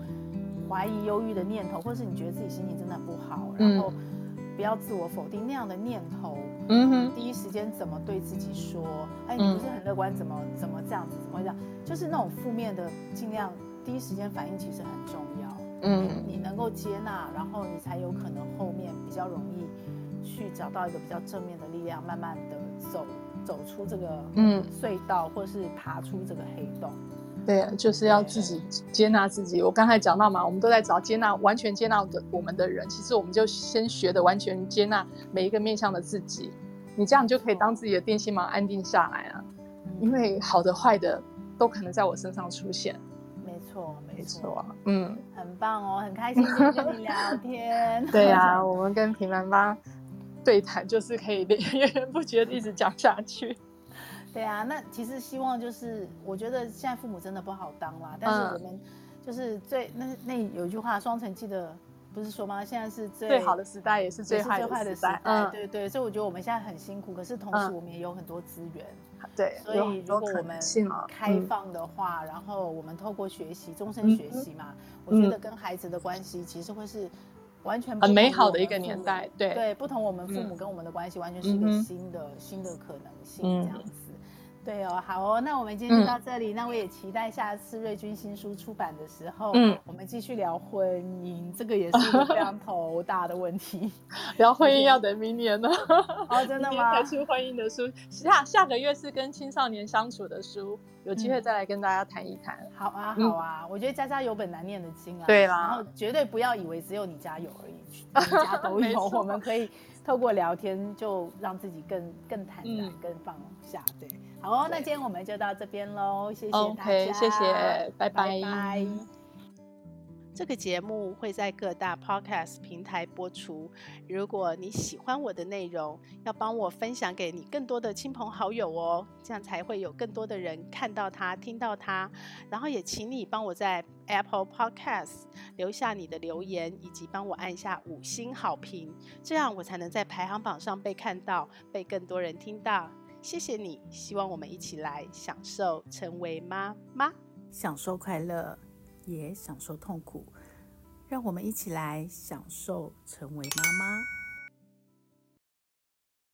怀疑、忧郁的念头，或者是你觉得自己心情真的不好，然后不要自我否定那样的念头。嗯哼，第一时间怎么对自己说？哎，你不是很乐观，怎么怎么这样子？怎么会这样？就是那种负面的，尽量第一时间反应其实很重要。嗯，你能够接纳，然后你才有可能后面比较容易去找到一个比较正面的力量，慢慢的走走出这个嗯隧道，或是爬出这个黑洞。对啊，就是要自己接纳自己。我刚才讲到嘛，我们都在找接纳，完全接纳的我们的人。其实我们就先学的完全接纳每一个面向的自己，你这样就可以当自己的电信猫安定下来啊。因为好的坏的都可能在我身上出现。没错，没错啊，嗯，很棒哦，很开心跟你聊天。对啊，我们跟平凡妈对谈，就是可以 源源不绝的一直讲下去。对啊，那其实希望就是，我觉得现在父母真的不好当啦。但是我们就是最那那有一句话，双城记得不是说吗？现在是最最好的时代，也是最坏的时代。嗯，对对，所以我觉得我们现在很辛苦，可是同时我们也有很多资源。对，所以如果我们开放的话，然后我们透过学习，终身学习嘛，我觉得跟孩子的关系其实会是完全很美好的一个年代。对对，不同我们父母跟我们的关系，完全是一个新的新的可能性这样子。对哦，好哦，那我们今天就到这里。嗯、那我也期待下次瑞君新书出版的时候，嗯，我们继续聊婚姻，这个也是一个非常头大的问题。聊婚姻要等明年呢？哦，真的吗？才出婚姻的书，下下个月是跟青少年相处的书，有机会再来跟大家谈一谈。嗯、好啊，好啊，嗯、我觉得家家有本难念的经啊，对啦，然后绝对不要以为只有你家有而已，你家都 有，我们可以。透过聊天，就让自己更更坦然、更放下。对，好哦，那今天我们就到这边喽，谢谢大家，谢谢，拜拜。这个节目会在各大 Podcast 平台播出。如果你喜欢我的内容，要帮我分享给你更多的亲朋好友哦，这样才会有更多的人看到它、听到它。然后也请你帮我在 Apple Podcast 留下你的留言，以及帮我按下五星好评，这样我才能在排行榜上被看到，被更多人听到。谢谢你，希望我们一起来享受成为妈妈，享受快乐。也享受痛苦，让我们一起来享受成为妈妈。